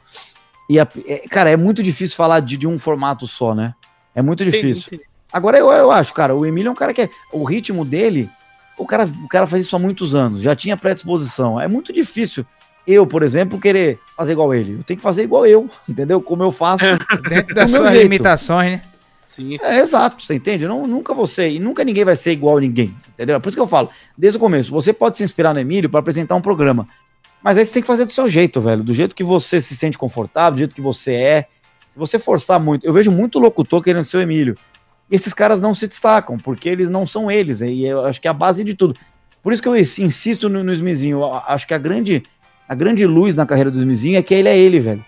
E, a- é, cara, é muito difícil falar de, de um formato só, né? É muito difícil. Agora eu, eu acho, cara, o Emílio é um cara que é, o ritmo dele, o cara, o cara faz isso há muitos anos, já tinha predisposição. É muito difícil eu, por exemplo, querer fazer igual ele. Eu tenho que fazer igual eu, *laughs* entendeu? Como eu faço. *laughs* Dentro das suas jeito. limitações, né? Sim. É, exato, você entende? Não, nunca você, e nunca ninguém vai ser igual a ninguém, entendeu? É Por isso que eu falo, desde o começo, você pode se inspirar no Emílio para apresentar um programa, mas aí você tem que fazer do seu jeito, velho, do jeito que você se sente confortável, do jeito que você é. Se você forçar muito, eu vejo muito locutor querendo ser o Emílio. E esses caras não se destacam, porque eles não são eles, e eu acho que é a base de tudo. Por isso que eu insisto no, no Smizinho, acho que a grande, a grande luz na carreira do Smizinho é que ele é ele, velho.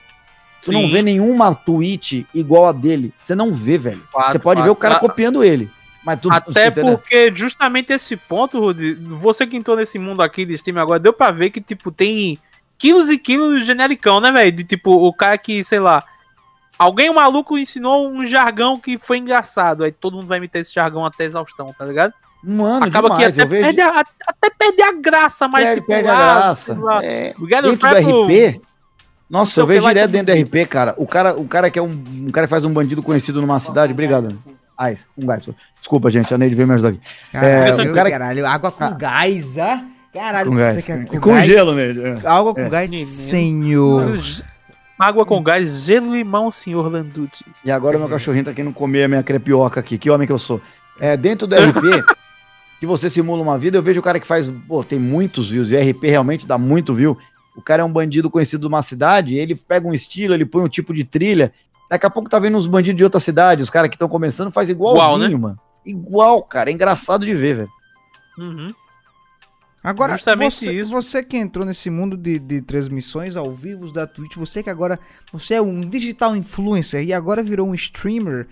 Tu não Sim. vê nenhuma tweet igual a dele. Você não vê, velho. Você pode fato. ver o cara copiando ele. Mas tu, Até entendeu? porque justamente esse ponto, Rudy, você que entrou nesse mundo aqui de stream agora, deu pra ver que, tipo, tem quilos e quilos de genericão, né, velho? De tipo, o cara que, sei lá, alguém maluco ensinou um jargão que foi engraçado, aí todo mundo vai meter esse jargão até exaustão, tá ligado? Mano, Acaba demais, que eu até vejo. perde, a, até perde a graça, mas perde, tipo, perde a ah, graça. lá, É, dentro do RP, nossa, eu vejo direto dentro do RP, cara. O cara, o cara que é um, um cara que faz um bandido conhecido numa cidade. Obrigado. Ai, um gás. Desculpa, gente. A Neide veio me ajudar aqui. Caralho, o cara- caralho, água com Ah. gás, ah? Caralho, Com você gás. quer Com, gelo, Neide. é. Água com É. gás, senhor. Água com gás, gelo e limão, senhor Landucci. E agora meu cachorrinho tá querendo comer a minha crepioca aqui. Que homem que eu sou. É, dentro do RP, que você simula uma vida, eu vejo o cara que faz, pô, tem muitos views, e o RP realmente dá muito view. O cara é um bandido conhecido de uma cidade, ele pega um estilo, ele põe um tipo de trilha. Daqui a pouco tá vendo uns bandidos de outra cidade, os caras que estão começando faz igualzinho, Igual, né? mano. Igual, cara. É engraçado de ver, velho. Uhum. Agora, Justamente você, isso. você que entrou nesse mundo de, de transmissões ao vivo da Twitch, você que agora você é um digital influencer e agora virou um streamer,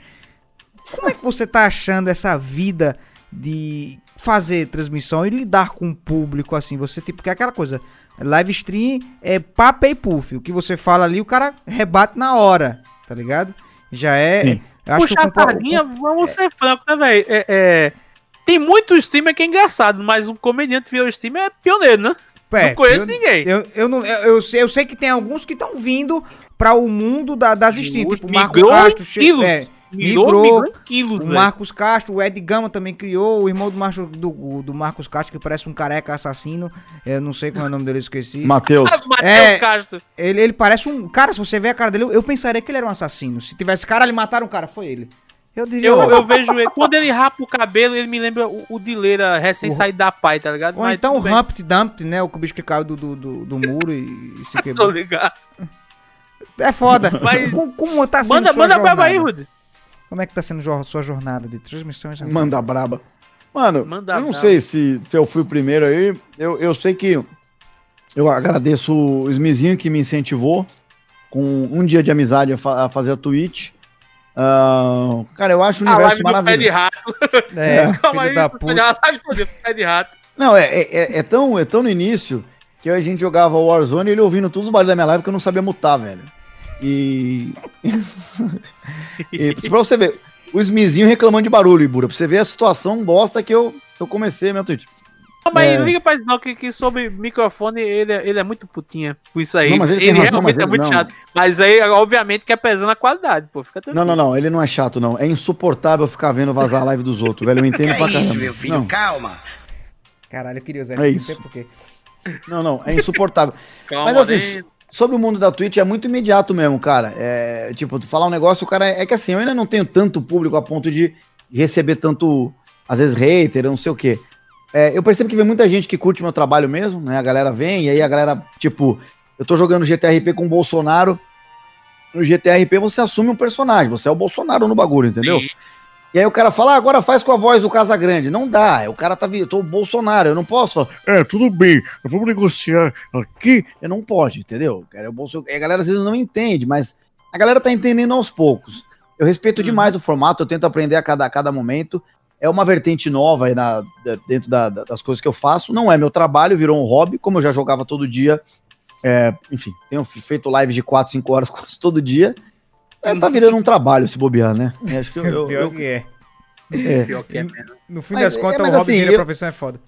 como é que você tá achando essa vida de fazer transmissão e lidar com o público assim? Você tipo, porque é aquela coisa, live stream é papo e puff, o que você fala ali o cara rebate na hora, tá ligado? Já é, Sim. acho Puxar o a sardinha, vamos ser francos, né, velho? É, é, Tem muito streamer que é engraçado, mas um comediante virou streamer é pioneiro, né? É, não conheço eu- ninguém. Eu, eu, não, eu, eu sei, eu sei que tem alguns que estão vindo para o mundo da- das streams, tipo o Marco Castro, che- quilos. é, Migrou, migrou, quilos, o. Marcos Castro, o Ed Gama também criou, o irmão do, Marcos- do, do Marcos Castro, que parece um careca assassino, eu não sei qual é o nome dele, eu esqueci. Matheus. *laughs* Matheus É. Castro. Ele, ele parece um. Cara, se você ver a cara dele, eu, eu pensaria que ele era um assassino. Se tivesse cara, ele mataram um cara, foi ele. Eu diria. Eu, eu vejo ele. Quando ele rapa o cabelo, ele me lembra o, o Dileira recém-saído da pai, tá ligado? Ou Mas então o. Humpty Dumpty, né? O bicho que caiu do, do, do, do muro e, e se *laughs* Tô quebrou. ligado. É foda. Mas- como, como tá sendo Manda, manda braba aí, Rudy. Como é que tá sendo sua jornada de transmissões? Manda braba. Mano, Manda eu não braba. sei se, se eu fui o primeiro aí. Eu, eu sei que eu agradeço o Smizinho que me incentivou com um dia de amizade a, fa- a fazer a Twitch. Ah, cara, eu acho o A universo live do pé de maravilhoso. rato. É, Calma filho aí, da puta. Não, é, é, é- é tão, é tão no início que a gente jogava Warzone e ele ouvindo todos os barulhos da minha live que eu não sabia mutar, velho. E. *laughs* e pra você ver, o Smizinho reclamando de barulho, Ibura. Pra você ver a situação bosta que eu, que eu comecei minha Twitch. Não, mas É. liga pra isso não, que, que sobre microfone ele, é- ele é muito putinha por isso aí. Não, mas ele ele razão, realmente mas é muito não. chato. Mas aí, obviamente, que é pesando a qualidade, pô. Fica Não, tranquilo. não, não, ele não é chato, não. É insuportável ficar vendo vazar a live dos outros, velho. Eu entendo Que pra é caramba. isso, meu filho? Não, Calma. Caralho, eu queria usar É esse não isso. sei porquê. não, não, é insuportável. *laughs* Calma, Mas assim? Sobre o mundo da Twitch é muito imediato mesmo, cara. É, tipo, tu falar um negócio, o cara. É que assim, eu ainda não tenho tanto público a ponto de receber tanto, às vezes, hater, não sei o quê. É, eu percebo que vem muita gente que curte meu trabalho mesmo, né? A galera vem, e aí a galera, tipo, eu tô jogando GTRP com o Bolsonaro. No GTRP você assume um personagem, você é o Bolsonaro no bagulho, entendeu? Sim. E aí o cara fala, ah, agora faz com a voz do Casagrande. Não dá, é, o cara tá, eu tô o Bolsonaro, eu não posso falar, É, tudo bem, vamos negociar aqui. eu não pode, entendeu? Cara, é o Bolso- e a galera às vezes não entende, mas a galera tá entendendo aos poucos. Eu respeito Uhum. demais o formato, eu tento aprender a cada, a cada momento. É uma vertente nova aí na, dentro da- da- das coisas que eu faço. Não é meu trabalho, virou um hobby, como eu já jogava todo dia. É, enfim, tenho feito lives de 4, 5 horas *laughs* quase todo dia. É, tá virando um trabalho se bobear, né? É, *laughs* acho que eu, eu- Pior eu- que é. é. *laughs* Pior que é mesmo. No fim Mas- das é, contas, mas o hobby assim, vira eu- profissão é foda.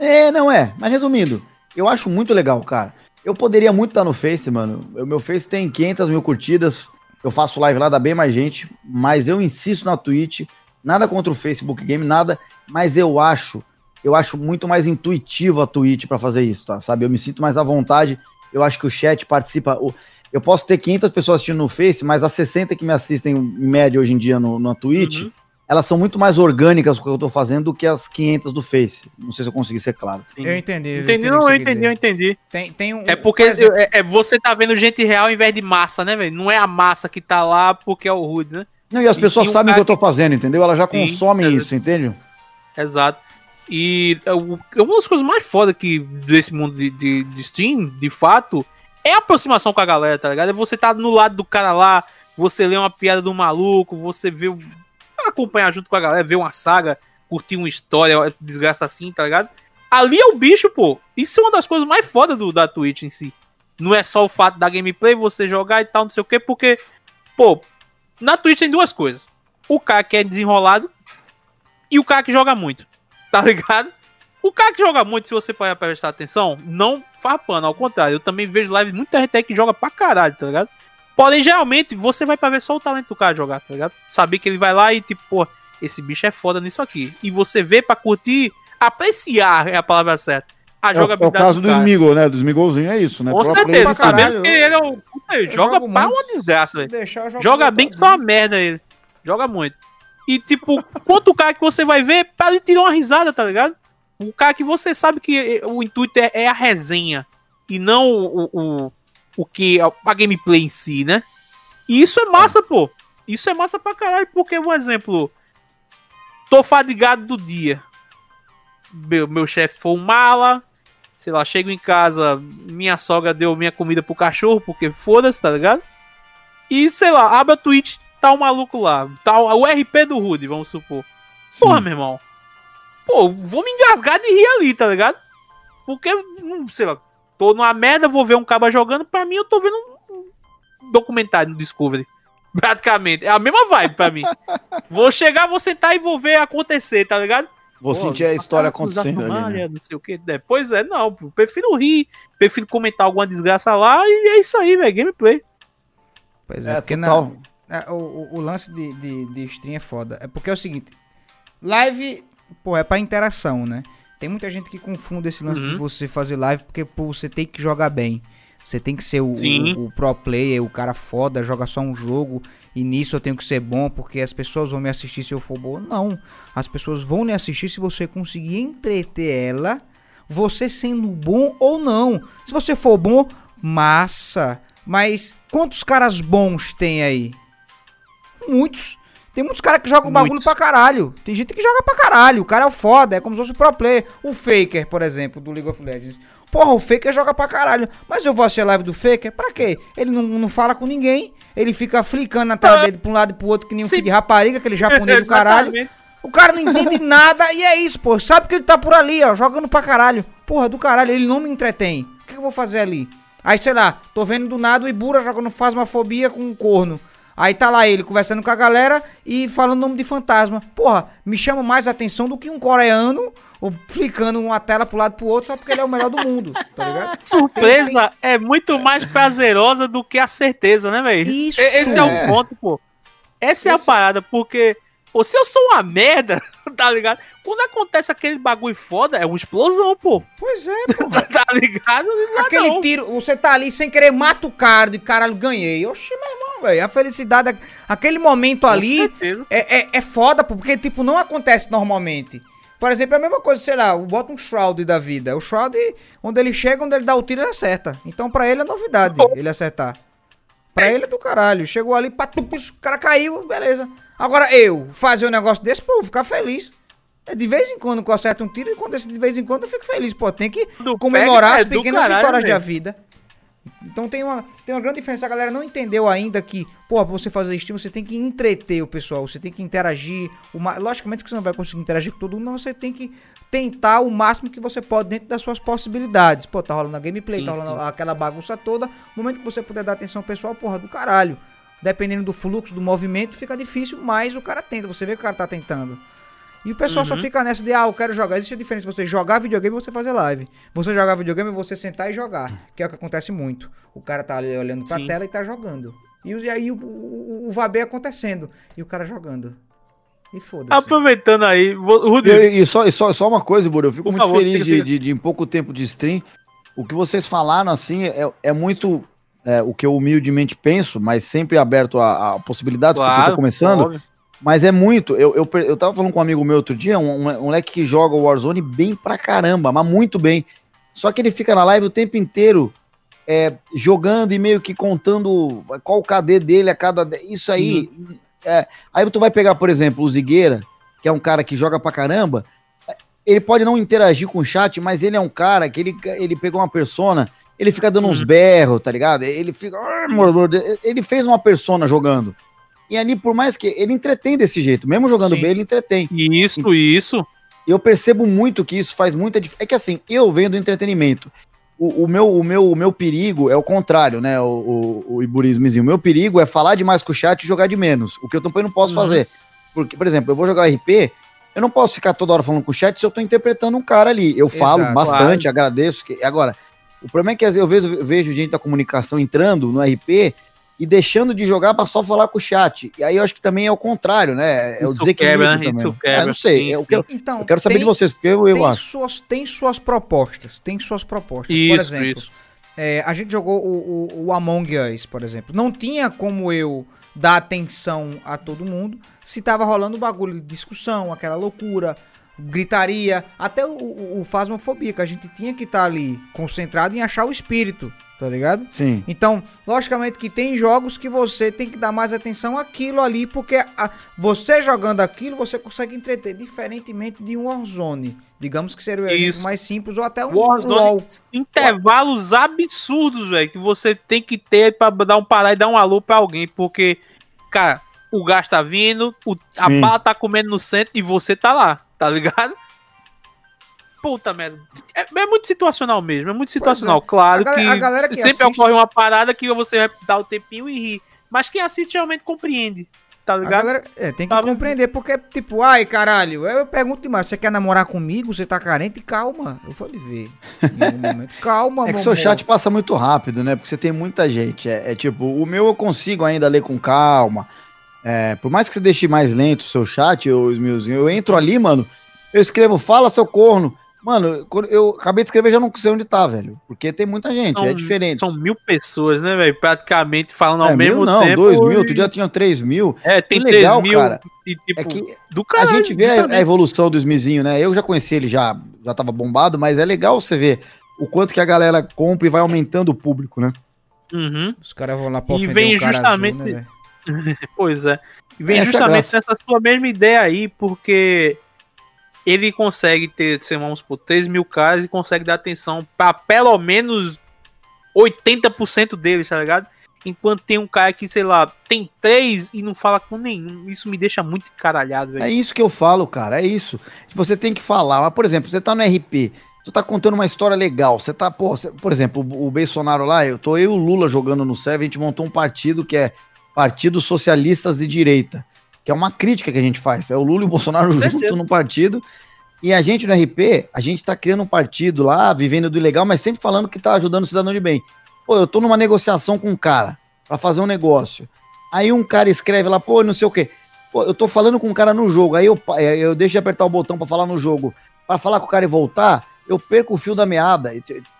É, não é. Mas resumindo, eu acho muito legal, cara. Eu poderia muito estar no Face, mano. O meu Face tem 500 mil curtidas. Eu faço live lá, dá bem mais gente. Mas eu insisto na Twitch. Nada contra o Facebook Game, nada. Mas eu acho, eu acho muito mais intuitivo a Twitch pra fazer isso, tá? Sabe? Eu me sinto mais à vontade. Eu acho que o chat participa. o- Eu posso ter 500 pessoas assistindo no Face, mas as 60 que me assistem em média hoje em dia no, na Twitch, Uhum. elas são muito mais orgânicas com o que eu tô fazendo do que as 500 do Face. Não sei se eu consegui ser claro. Sim. Eu entendi. eu Entendi, o não, eu entendi, eu entendi. Tem, tem um, É porque por é, é você tá vendo gente real em vez de massa, né, velho? Não é a massa que tá lá porque é o Rude, né? Não, e as E pessoas sabem o cara que eu tô fazendo, entendeu? Elas já Sim, consomem é isso, entende? Exato. E é, é uma das coisas mais foda que desse mundo de, de, de stream, de fato, é aproximação com a galera, tá ligado? É você tá no lado do cara lá, você lê uma piada do maluco, você vê. acompanhar junto com a galera, ver uma saga, curtir uma história, desgraça assim, tá ligado? Ali é o bicho, pô. Isso é uma das coisas mais fodas do, da Twitch em si. Não é só o fato da gameplay, você jogar e tal, não sei o quê, porque, pô, na Twitch tem duas coisas. O cara que é desenrolado e o cara que joga muito, *laughs* tá ligado? O cara que joga muito, se você parar pra prestar atenção, não faz pano, ao contrário. Eu também vejo live muita gente aí que joga pra caralho, tá ligado? Porém, geralmente, você vai pra ver só o talento do cara jogar, tá ligado? Saber que ele vai lá e, tipo, pô, esse bicho é foda nisso aqui. E você vê pra curtir, apreciar é a palavra certa. A É, o- é o jogabilidade caso do cara. Smigol, né? Do Smigolzinho é isso, né? Com Pro certeza, sabendo caralho, que ele é o. Puta, ele joga jogo pra muito, uma desgraça, velho. Joga bem que só uma merda ele. Joga muito. E, tipo, *laughs* quanto cara que você vai ver pra ele tirar uma risada, tá ligado? O cara que você sabe que o intuito é, é a resenha e não o, o, o que a gameplay em si, né? E isso é massa, pô. Isso é massa pra caralho, porque, um exemplo, tô fadigado do dia. Meu, meu chefe foi um mala, sei lá, chego em casa, minha sogra deu minha comida pro cachorro, porque foda-se, tá ligado? E, sei lá, abre a Twitch, tá o um maluco lá, tá o RP do Rude, vamos supor. Sim. Porra, meu irmão. Pô, vou me engasgar de rir ali, tá ligado? Porque, sei lá, tô numa merda, vou ver um caba jogando, pra mim eu tô vendo um documentário no Discovery. *laughs* Praticamente. É a mesma vibe pra mim. vou chegar, vou sentar e vou ver acontecer, tá ligado? Vou Pô, sentir a história acontecendo ali, né? Não sei o que. Depois é, não. Prefiro rir, prefiro comentar alguma desgraça lá e é isso aí, velho. Gameplay. Pois é, é porque na, é, o, o, lance de, de, de stream é foda. É porque é o seguinte: live, pô, é pra interação, né? Tem muita gente que confunde esse lance uhum. de você fazer live porque pô, você tem que jogar bem. Você tem que ser o, o, o, pro player, o cara foda, joga só um jogo e nisso eu tenho que ser bom porque as pessoas vão me assistir se eu for bom. Não. As pessoas vão me assistir se você conseguir entreter ela, você sendo bom ou não. Se você for bom, massa. Mas quantos caras bons tem aí? Muitos. Tem muitos caras que jogam bagulho pra caralho. Tem gente que joga pra caralho. O cara é o foda, é como se fosse o pro player. O Faker, por exemplo, do League of Legends. Porra, o Faker joga pra caralho. Mas eu vou assistir a live do Faker, pra quê? Ele não, não fala com ninguém. Ele fica flicando na tela dele pra um lado e pro outro, que nem um Sim. filho de rapariga, aquele japonês do caralho. O cara não entende nada e é isso, pô. Sabe que ele tá por ali, ó, jogando pra caralho. Porra, do caralho, ele não me entretém. O que eu vou fazer ali? Aí, sei lá, tô vendo do nada o Ibura jogando Fasmafobia com um corno. Aí tá lá ele conversando com a galera e falando nome de fantasma. Porra, me chama mais atenção do que um coreano ou flicando uma tela pro lado pro outro só porque ele é o melhor do mundo, tá ligado? *laughs* Surpresa tem, tem... é muito mais prazerosa do que a certeza, né, velho? Isso. Esse é, é o ponto, pô. Essa Isso. é a parada, porque pô, se eu sou uma merda, *laughs* tá ligado? Quando acontece aquele bagulho foda, é uma explosão, pô. Pois é, *laughs* pô. tá ligado? Aquele não. tiro, você tá ali sem querer, mata o cara e caralho, ganhei. Oxi, meu irmão, velho. A felicidade, aquele momento ali é, é, é foda, pô, porque, tipo, não acontece normalmente. Por exemplo, é a mesma coisa, sei lá, bota um Shroud da vida. O Shroud, onde ele chega, onde ele dá o tiro, ele acerta. Então, pra ele é novidade ele acertar. Pra ele é do caralho. Chegou ali, pá, o cara caiu, beleza. Agora eu fazer um negócio desse, pô, ficar feliz. É, de vez em quando eu acerto um tiro e quando esse de vez em quando eu fico feliz. Pô, tem que do comemorar as pequenas caralho, vitórias da vida. Então tem uma, tem uma grande diferença. A galera não entendeu ainda que, pô, pra você fazer stream, você tem que entreter o pessoal, você tem que interagir. Uma, logicamente que você não vai conseguir interagir com todo mundo, mas você tem que tentar o máximo que você pode dentro das suas possibilidades. Pô, tá rolando a gameplay, tá rolando aquela bagunça toda. No momento que você puder dar atenção ao pessoal, porra, do caralho. Dependendo do fluxo, do movimento, fica difícil, mas o cara tenta. Você vê que o cara tá tentando. E o pessoal uhum. só fica nessa de, ah, eu quero jogar. Existe a diferença você jogar videogame e você fazer live. Você jogar videogame é você sentar e jogar, que é o que acontece muito. O cara tá ali olhando pra Sim. tela e tá jogando. E, aí o, o, o Vabê acontecendo. E o cara jogando. E foda-se. Aproveitando aí, Rodrigo. E, e, só, e só, só uma coisa, Buro, eu fico Por muito favor, feliz de, de, de, em pouco tempo de stream. O que vocês falaram, assim, é, é muito é, o que eu humildemente penso, mas sempre aberto a, a possibilidades, claro, porque eu tô começando. Óbvio. Mas é muito. Eu, eu, eu tava falando com um amigo meu outro dia, um, um moleque que joga Warzone bem pra caramba, mas muito bem. Só que ele fica na live o tempo inteiro é, jogando e meio que contando qual o KD dele a cada. Isso aí. É, aí tu vai pegar, por exemplo, o Zigueira, que é um cara que joga pra caramba. Ele pode não interagir com o chat, mas ele é um cara que ele, ele pegou uma persona, ele fica dando uhum. uns berros, tá ligado? Ele fica. Ele fez uma persona jogando. E ali, por mais que ele entretém desse jeito, mesmo jogando Sim. bem, ele entretém. Isso, e, isso. Eu percebo muito que isso faz muita diferença. É que assim, eu venho do entretenimento. O, o, meu, o, meu, o meu perigo é o contrário, né? O, o, o iburismozinho. O meu perigo é falar demais com o chat e jogar de menos. O que eu também não posso uhum. fazer. Porque, por exemplo, eu vou jogar RP, eu não posso ficar toda hora falando com o chat se eu tô interpretando um cara ali. Eu falo Exato, bastante, claro. agradeço. Que... Agora, o problema é que às vezes eu vejo, vejo gente da comunicação entrando no RP e deixando de jogar para só falar com o chat. E aí eu acho que também é o contrário, né? É o desequilíbrio quebra, também. Isso quebra, é, não sei, é que eu, então, eu quero saber tem, de vocês, porque eu, eu tem acho. Suas, tem suas propostas, tem suas propostas. Isso, por exemplo, é, a gente jogou o, o, o, Among Us, por exemplo. Não tinha como eu dar atenção a todo mundo se tava rolando bagulho de discussão, aquela loucura, gritaria, até o, o, o fasmofobia, que a gente tinha que estar ali concentrado em achar o espírito, tá ligado? Sim. Então, logicamente que tem jogos que você tem que dar mais atenção àquilo ali, porque a- você jogando aquilo, você consegue entreter, diferentemente de um Warzone. Digamos que seria o exemplo mais simples, ou até um Warzone, LoL. intervalos absurdos, velho, que você tem que ter pra dar um parar e dar um alô pra alguém, porque, cara, o gás tá vindo, o- a bala tá comendo no centro e você tá lá, tá ligado? Puta merda. É, é muito situacional mesmo, é muito situacional. Claro A que, a galera que sempre assiste- ocorre uma parada que você vai dar o tempinho e rir. Mas quem assiste realmente compreende, tá A ligado? galera é, tem que Tá- compreender, porque, tipo, ai, caralho, eu pergunto demais, você quer namorar comigo? Você tá carente? Calma, eu vou lhe ver. *laughs* Calma, É que seu chat passa muito rápido, né? Porque você tem muita gente. É, é tipo, o meu eu consigo ainda ler com calma. É, por mais que você deixe mais lento o seu chat, ô Smilzinho, eu entro ali, mano, eu escrevo, fala seu corno. Mano, eu acabei de escrever, já não sei onde tá, velho. Porque tem muita gente, São- é diferente. São mil pessoas, né, velho? Praticamente falando ao é, mesmo mil não, tempo. dois mil, e- outro dia tinha três mil. É, tem Que legal, 3 mil cara. e tipo, É que do a caralho. gente vê a, a evolução do Smizinho, né? Eu já conheci ele já, já tava bombado, mas é legal você ver o quanto que a galera compra e vai aumentando o público, né? Uhum, Os caras vão lá pra E vem o cara justamente- azul, né? *laughs* pois é. E vem Essa é justamente graça. nessa sua mesma ideia aí, porque ele consegue ter, sei lá, vamos por 3 mil caras e consegue dar atenção pra pelo menos 80% deles, tá ligado? Enquanto tem um cara que, sei lá, tem três e não fala com nenhum. Isso me deixa muito encaralhado, velho. É isso que eu falo, cara, é isso. Você tem que falar. Mas, por exemplo, você tá no RP, você tá contando uma história legal. Você tá, pô, você- por exemplo, o, o Bolsonaro lá, eu tô eu e o Lula jogando no server, a gente montou um partido que é Partido Socialistas de Direita, que é uma crítica que a gente faz. É o Lula e o Bolsonaro junto no partido. E a gente no RP, a gente tá criando um partido lá, vivendo do ilegal, mas sempre falando que tá ajudando o cidadão de bem. Pô, eu tô numa negociação com um cara pra fazer um negócio. Aí um cara escreve lá, pô, não sei o quê. Pô, eu tô falando com um cara no jogo, aí eu, eh, eu deixo de apertar o botão pra falar no jogo, pra falar com o cara e voltar, eu perco o fio da meada.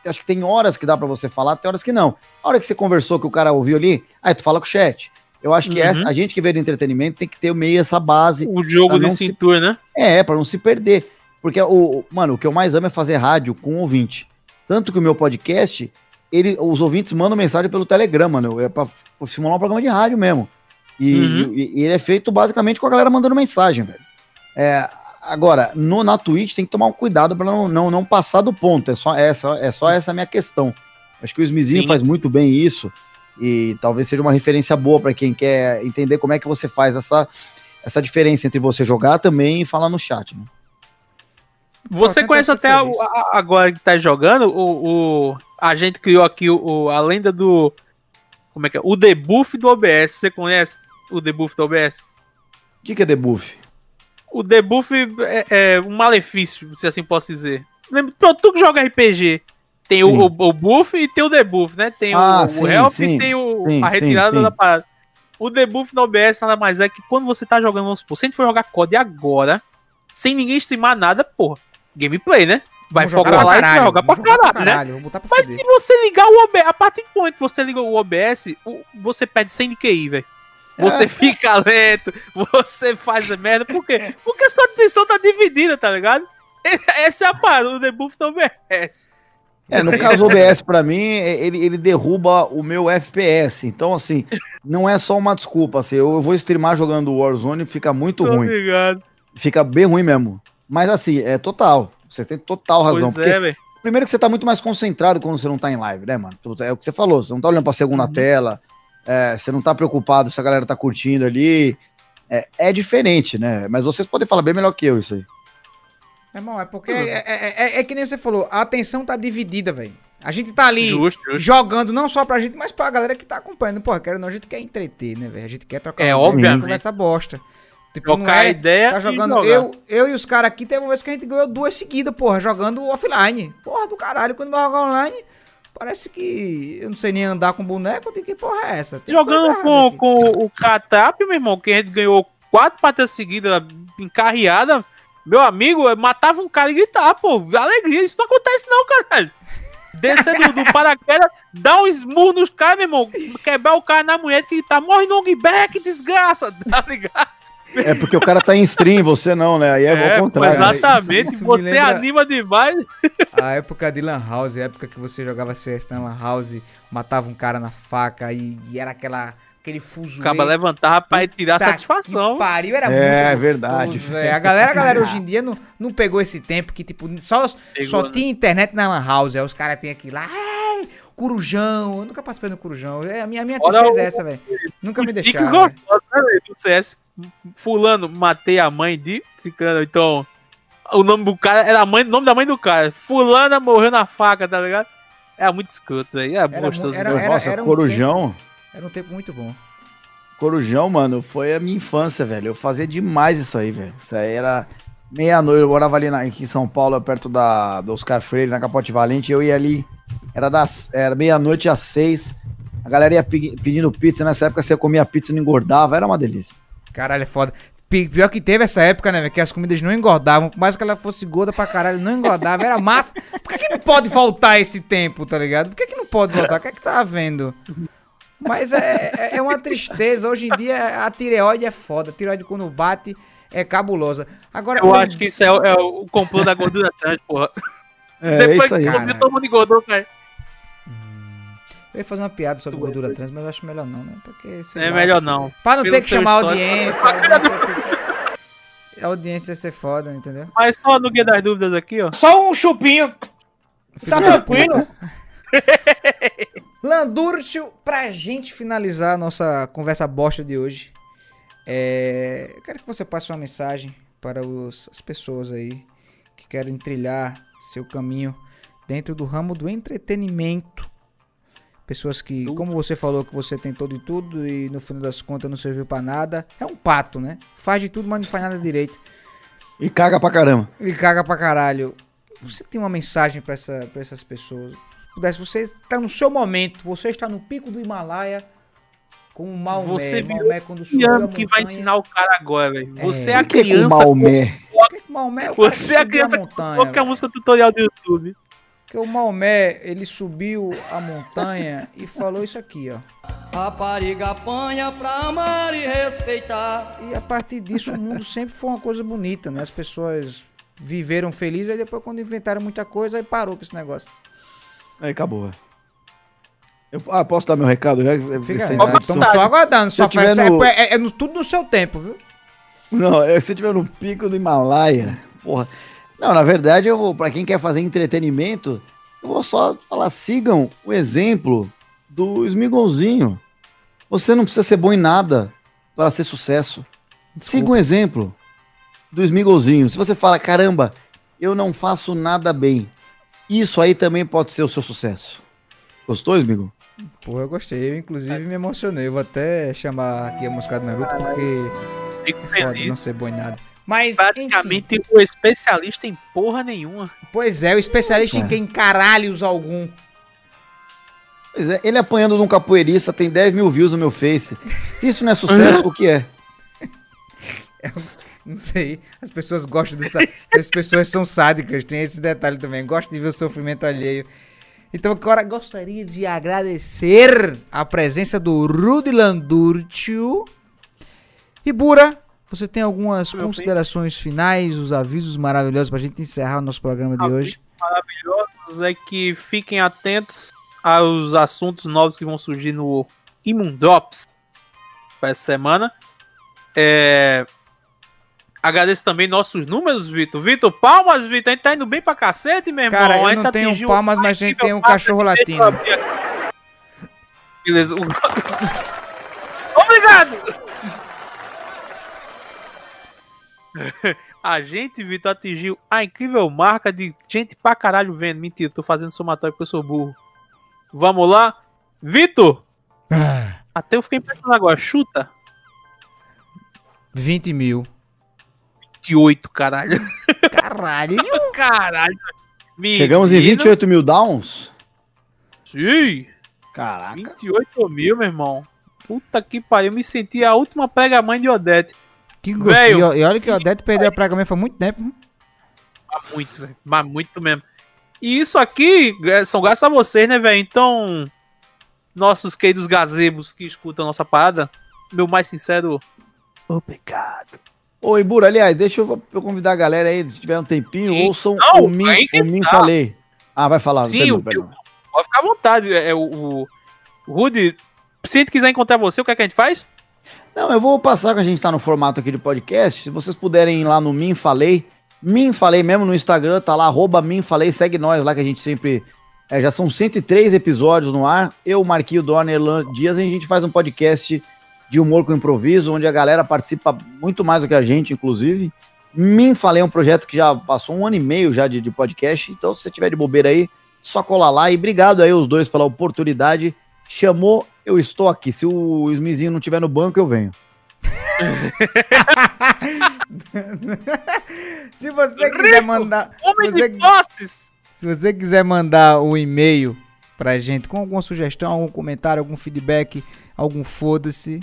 Acho que tem horas que dá pra você falar, tem horas que não. A hora que você conversou, que o cara ouviu ali, aí tu fala com o chat. Eu acho que Uhum. essa- a gente que veio do entretenimento tem que ter meio essa base. O jogo de não se- cintura, né? É, pra não se perder. Porque, o, mano, o que eu mais amo é fazer rádio com ouvinte. Tanto que o meu podcast, ele, os ouvintes mandam mensagem pelo Telegram, mano. É pra, simular um programa de rádio mesmo. E, Uhum. e- e ele é feito basicamente com a galera mandando mensagem, velho. É, agora, no, na Twitch tem que tomar um cuidado pra não, não, não passar do ponto. É só essa, é só essa a minha questão. Acho que o Smizinho faz muito bem isso. E talvez seja uma referência boa pra quem quer entender como é que você faz essa, essa diferença entre você jogar também e falar no chat. Né? Você conhece até o- a- agora que tá jogando, o, o- a gente criou aqui o, a lenda do. Como é que é? O debuff do OBS. Você conhece o debuff do OBS? O que, que é debuff? O debuff é, é um malefício, se assim posso dizer. Lembra, tu que joga RPG. Tem o, Sim. o, o buff e tem o debuff, né? Tem Ah, o, o sim, help sim. e tem o, Sim, a retirada sim. da parada. O debuff no OBS nada mais é que quando você tá jogando, vamos supor, se a gente for jogar COD agora, sem ninguém streamar nada, porra, gameplay, né? Vai Vamos focar lá pra e vai jogar pra caralho, né? Botar pra Mas se você ligar o OBS, a partir do momento que você liga o OBS, o- você perde 100 de QI, velho. Você É. fica lento, você faz merda, por quê? Porque a sua atenção tá dividida, tá ligado? *laughs* Essa é a parada, o debuff do OBS. É, no caso OBS pra mim, é- ele, ele derruba o meu FPS. Então, assim, não é só uma desculpa. Assim, eu vou streamar jogando Warzone e fica muito Tô ruim. ligado. Fica bem ruim mesmo. Mas assim, é total. Você tem total razão. Pois é, velho. Primeiro que você tá muito mais concentrado quando você não tá em live, né, mano? É o que você falou, você não tá olhando pra segunda Uhum. tela, é, você não tá preocupado se a galera tá curtindo ali. É, é diferente, né? Mas vocês podem falar bem melhor que eu isso aí. Meu irmão, é porque é, é- é- é que nem você falou, a atenção tá dividida, velho. A gente tá ali Justo, justo. jogando não só pra gente, mas pra galera que tá acompanhando. Porra, quero não, a gente quer entreter, né, velho? A gente quer trocar É, uma ideia, obviamente. conversa bosta. Tipo, não Trocar é, ideia tá jogando. Eu, eu e os caras aqui, teve uma vez que a gente ganhou duas seguidas, porra, jogando offline. Porra do caralho, quando vai jogar online, parece que eu não sei nem andar com boneco, de que porra é essa? Tem coisa Jogando com, aqui. com o Catap, meu irmão, que a gente ganhou quatro partidas seguidas encarreada, meu amigo, eu matava um cara e gritava, pô, alegria, isso não acontece não, caralho. descer do, do paraquedas, dar um esmurro nos caras, meu irmão, quebrar o cara na mulher que tá morre no back, desgraça, *laughs* tá ligado? É porque o cara tá em stream, você não, né? Aí é, É, o contrário. Exatamente, isso- isso você lembra- anima demais. A época de Lan House, a época que você jogava CS na Lan House, matava um cara na faca e, e era aquela, aquele fuso. Acaba levantava pra retirar satisfação. Pariu, era É, muito verdade. gostoso, velho. A galera, a *laughs* galera hoje em dia não, não pegou esse tempo que, tipo, só, Pegou, só né? tinha internet na Lan House. Aí os caras têm aqui lá, "Ei, Corujão. Eu nunca participei do Corujão. É, a minha, a minha Fora tristeza é o- essa, velho. Nunca me deixaram. velho. gostosos, né, do CS. Fulano, matei a mãe de Cicano, então. O nome do cara era a mãe, o nome da mãe do cara. Fulana morreu na faca, tá ligado? Era muito escroto, velho. Era, Era gostoso. era- demais. Nossa, era um Corujão. Era um tempo muito bom. Corujão, mano, foi a minha infância, velho. Eu fazia demais isso aí, velho. Isso aí era meia-noite. Eu morava ali na, aqui em São Paulo, perto da, do Oscar Freire, na Capote Valente. Eu ia ali, era, das, era meia-noite às seis. A galera ia pe- pedindo pizza. Nessa época você comia pizza e não engordava. Era uma delícia. Caralho, é foda. Pi- Pior que teve essa época, né, velho, que as comidas não engordavam. Por mais que ela fosse gorda pra caralho, não engordava. Era massa. Por que, que não pode voltar esse tempo, tá ligado? Por que, que não pode voltar? O que é que tá havendo? Mas é, é- é uma tristeza. Hoje em dia a tireoide é foda. A tireoide quando bate é cabulosa. Agora, Eu acho que isso é, o- é o complô da gordura trans, porra. É, Depois isso aí. que cara. comeu, todo mundo engordou, cara. Eu ia fazer uma piada sobre Tu gordura é- trans, mas eu acho melhor não, né? Porque, sei É lá, melhor não. Pra não pelo ter que chamar audiência. *laughs* A audiência, a audiência ia ser foda, entendeu? Mas só no Guia das Dúvidas aqui, ó. Só um chupinho. Tá Filho tranquilo? *laughs* Landurcio, pra gente finalizar a nossa conversa bosta de hoje, é, eu quero que você passe uma mensagem para os- as pessoas aí que querem trilhar seu caminho dentro do ramo do entretenimento. Pessoas que, como você falou, que você tentou de tudo e no final das contas não serviu pra nada. É um pato, né? Faz de tudo, mas não faz nada direito. E caga pra caramba. E caga pra caralho. Você tem uma mensagem pra, essa, pra essas pessoas? Se pudesse, você está no seu momento, você está no pico do Himalaia com o Maomé. Você Maomé quando Que subiu a que vai ensinar o cara agora, velho? Você é, É. a Por que com criança. Maomé? Maomé é o Você que é a criança montanha. Qual que é a música tutorial do YouTube? Porque o Maomé, ele subiu a montanha *laughs* e falou isso aqui, ó. Rapariga apanha pra amar e respeitar. E a partir disso o mundo sempre foi uma coisa bonita, né? As pessoas viveram felizes, aí depois quando inventaram muita coisa, aí parou com esse negócio. Aí acabou, velho. Eu, ah, posso dar meu recado? Já? Fica aí, dar- estamos só aguardando. Só faz, é- no- é, é no- tudo no seu tempo, viu? Não, é, se tiver no pico do Himalaia, porra. Não, na verdade, eu vou, pra quem quer fazer entretenimento, eu vou só falar, sigam o exemplo do Smigolzinho. Você não precisa ser bom em nada para ser sucesso. Siga um exemplo do Smigolzinho. Se você fala, caramba, eu não faço nada bem, isso aí também pode ser o seu sucesso. Gostou, Smigol? Pô, eu gostei. Eu, inclusive, me emocionei. Eu vou até chamar aqui a música do Naruto, porque Fico é foda feliz. não ser bom em nada. Mas, enfim. Praticamente o especialista em porra nenhuma. Pois é, o especialista em É. quem caralhos algum. Pois é, ele apanhando num capoeirista tem 10 mil views no meu Face. Se isso não é sucesso, *laughs* o que é? Não sei. As pessoas gostam dessa. As pessoas são sádicas, tem esse detalhe também. Gostam de ver o sofrimento alheio. Então, agora gostaria de agradecer a presença do Rudy Landurcio. E Bura, você tem algumas Meu bem. considerações finais, os avisos maravilhosos pra gente encerrar o nosso programa de hoje? Maravilhosos é que fiquem atentos aos assuntos novos que vão surgir no Imundrops para essa semana. É... Agradeço também nossos números, Vitor. Vitor, palmas, Vitor. A gente tá indo bem pra cacete, meu irmão. Cara, A eu gente não tenho atingiu palmas, mas a gente tem um cachorro latino. Beleza. Obrigado! A gente, Vitor, atingiu a incrível marca de gente pra caralho vendo. Mentira, tô fazendo somatório porque eu sou burro. Vamos lá? Vitor! Até eu fiquei pensando agora. Chuta. 20 mil. 28, caralho. Caralho. *laughs* Caralho. Chegamos em Menino. 28 mil downs? Sim. Caraca. 28 mil, meu irmão. Puta que pariu. Eu me senti a última prega-mãe de Odete. Que gosto. Velho. E olha que o Odete perdeu a mesmo faz muito tempo. Mas muito, velho. Mas muito mesmo. E isso aqui é, são graças a vocês, né, velho? Então, nossos queridos gazebos que escutam a nossa parada, meu mais sincero obrigado. Ô, Ibura, aliás, deixa eu, eu convidar a galera aí, se tiver um tempinho, Sim. ouçam Não, o que o Min tá. Falei. Ah, vai falar. Sim, o- perdão. Pode ficar à vontade. É, o, o, Rudy, se a gente quiser encontrar você, o que, é que a gente faz? Não, eu vou passar que a gente tá no formato aqui de podcast. Se vocês puderem ir lá no Min Falei, Min Falei mesmo no Instagram, tá lá, arroba Falei, segue nós lá que a gente sempre. é, já são 103 episódios no ar. Eu, Marquinho Dorner, Erlan Dias, e a gente faz um podcast de humor com improviso, onde a galera participa muito mais do que a gente, inclusive. Min Falei é um projeto que já passou um ano e meio já de, de podcast, então se você tiver de bobeira aí, só colar lá. E obrigado aí os dois pela oportunidade. Chamou, eu estou aqui. Se o Smizinho não estiver no banco, eu venho. *laughs* Se você quiser mandar. Homem Se você, de posses! se você quiser mandar um e-mail pra gente com alguma sugestão, algum comentário, algum feedback, algum foda-se,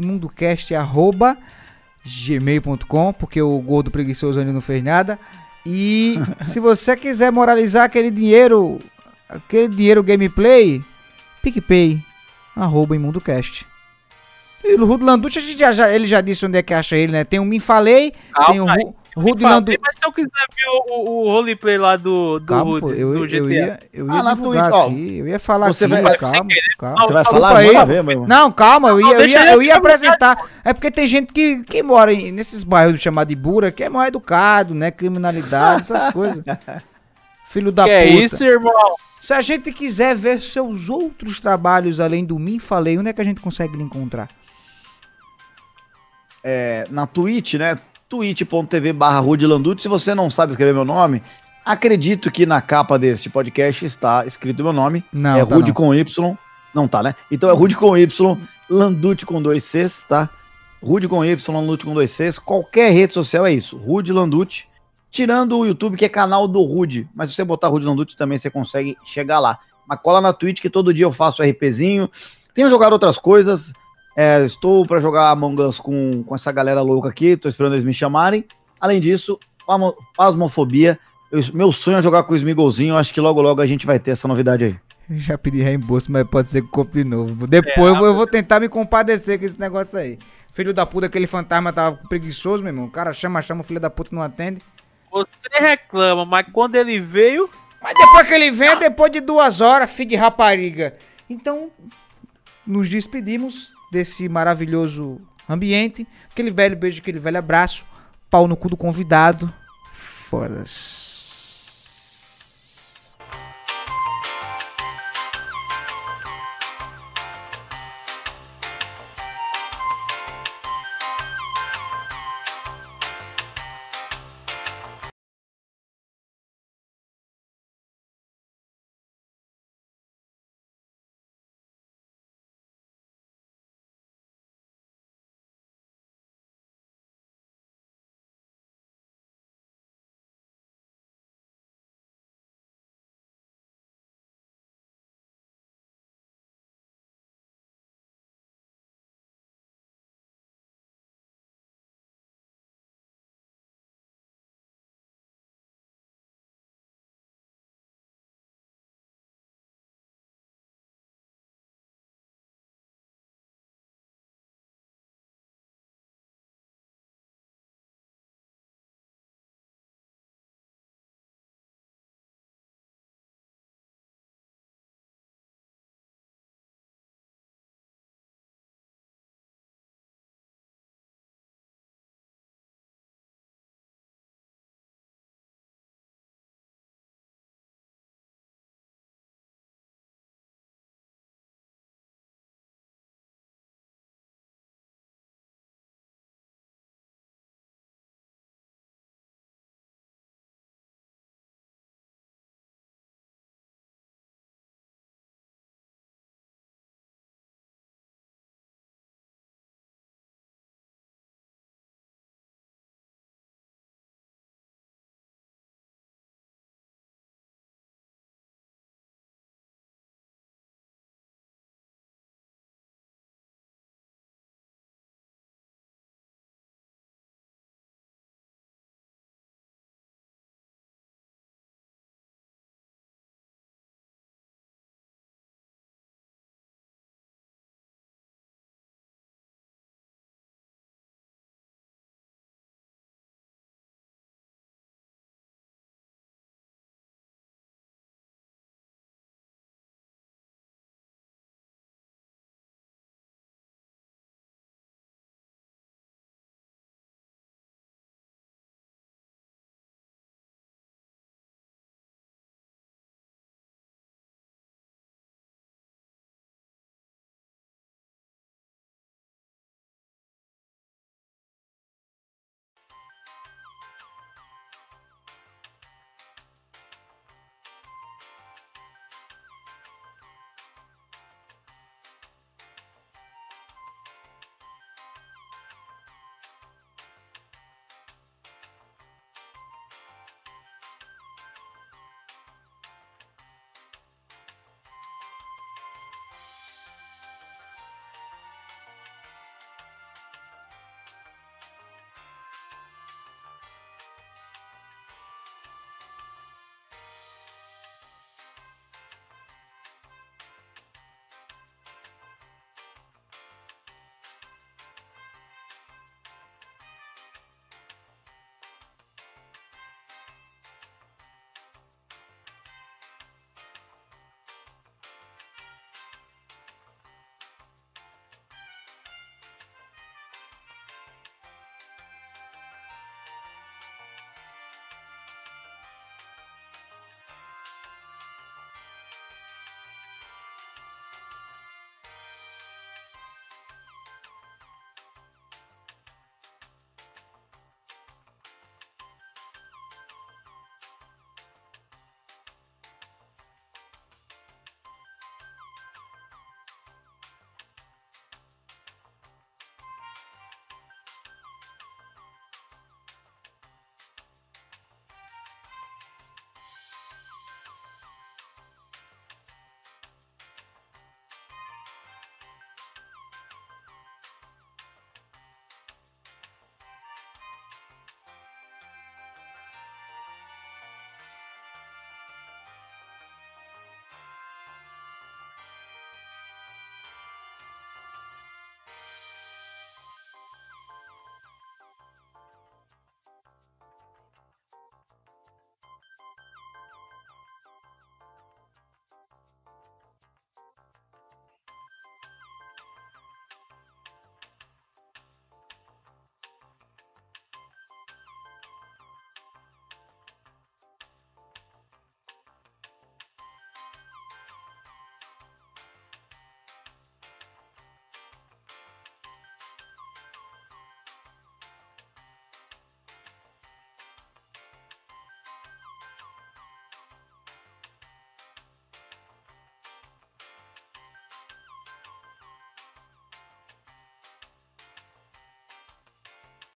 imundocast.gmail.com, porque o gordo preguiçoso ainda não fez nada. E *laughs* se você quiser moralizar aquele dinheiro, aquele dinheiro gameplay, PicPay, arroba imundocast. E o Rudo Landucci, já, já- ele já disse onde é que acha ele, né? Tem o Me Falei, tem o Calma aí. Mas se eu quiser ver o, o, roleplay lá do, do, Calma, Rudy, pô, eu, do eu, GTA. ia, eu ia Ah, divulgar Twitch, aqui, eu ia falar Você aqui, vai- calma, calma. Você vai falar? aí. Manda ver, meu. Não, calma, eu ia, eu ia, eu ia apresentar. É porque tem gente que, que mora em- nesses bairros chamados de Bura, que é mal educado, né? Criminalidade, essas *laughs* coisas. Filho da que puta. é isso, irmão? Se a gente quiser ver seus outros trabalhos além do Mim Falei, onde é que a gente consegue lhe encontrar? É, na Twitch, né? twitch.tv barra. Se você não sabe escrever meu nome, acredito que na capa deste podcast está escrito meu nome. Não, é tá Rude não. com Y. Não tá, né? Então é Rude com Y, Landucci com dois Cs, tá? Rude com Y, Landucci com dois Cs. Qualquer rede social é isso. Rude Landucci. Tirando o YouTube, que é canal do Rude. Mas se você botar Rude Landucci também você consegue chegar lá. Mas cola na Twitch que todo dia eu faço RPzinho. Tenho jogado outras coisas. É, estou para jogar Among Us com, com essa galera louca aqui. Tô esperando eles me chamarem. Além disso, pasmo- pasmofobia. Eu- meu sonho é jogar com o Smigolzinho. Acho que logo logo a gente vai ter essa novidade aí. Já pedi reembolso, mas pode ser que compre de novo. Depois eu, vou, eu vou tentar me compadecer com esse negócio aí. Filho da puta, aquele fantasma tava preguiçoso, meu irmão. O cara chama, chama, o filho da puta não atende. Você reclama, mas quando ele veio, Mas depois que ele vem, é depois de duas horas, filho de rapariga. Então, nos despedimos desse maravilhoso ambiente. Aquele velho beijo, aquele velho abraço. Pau no cu do convidado. Foda-se.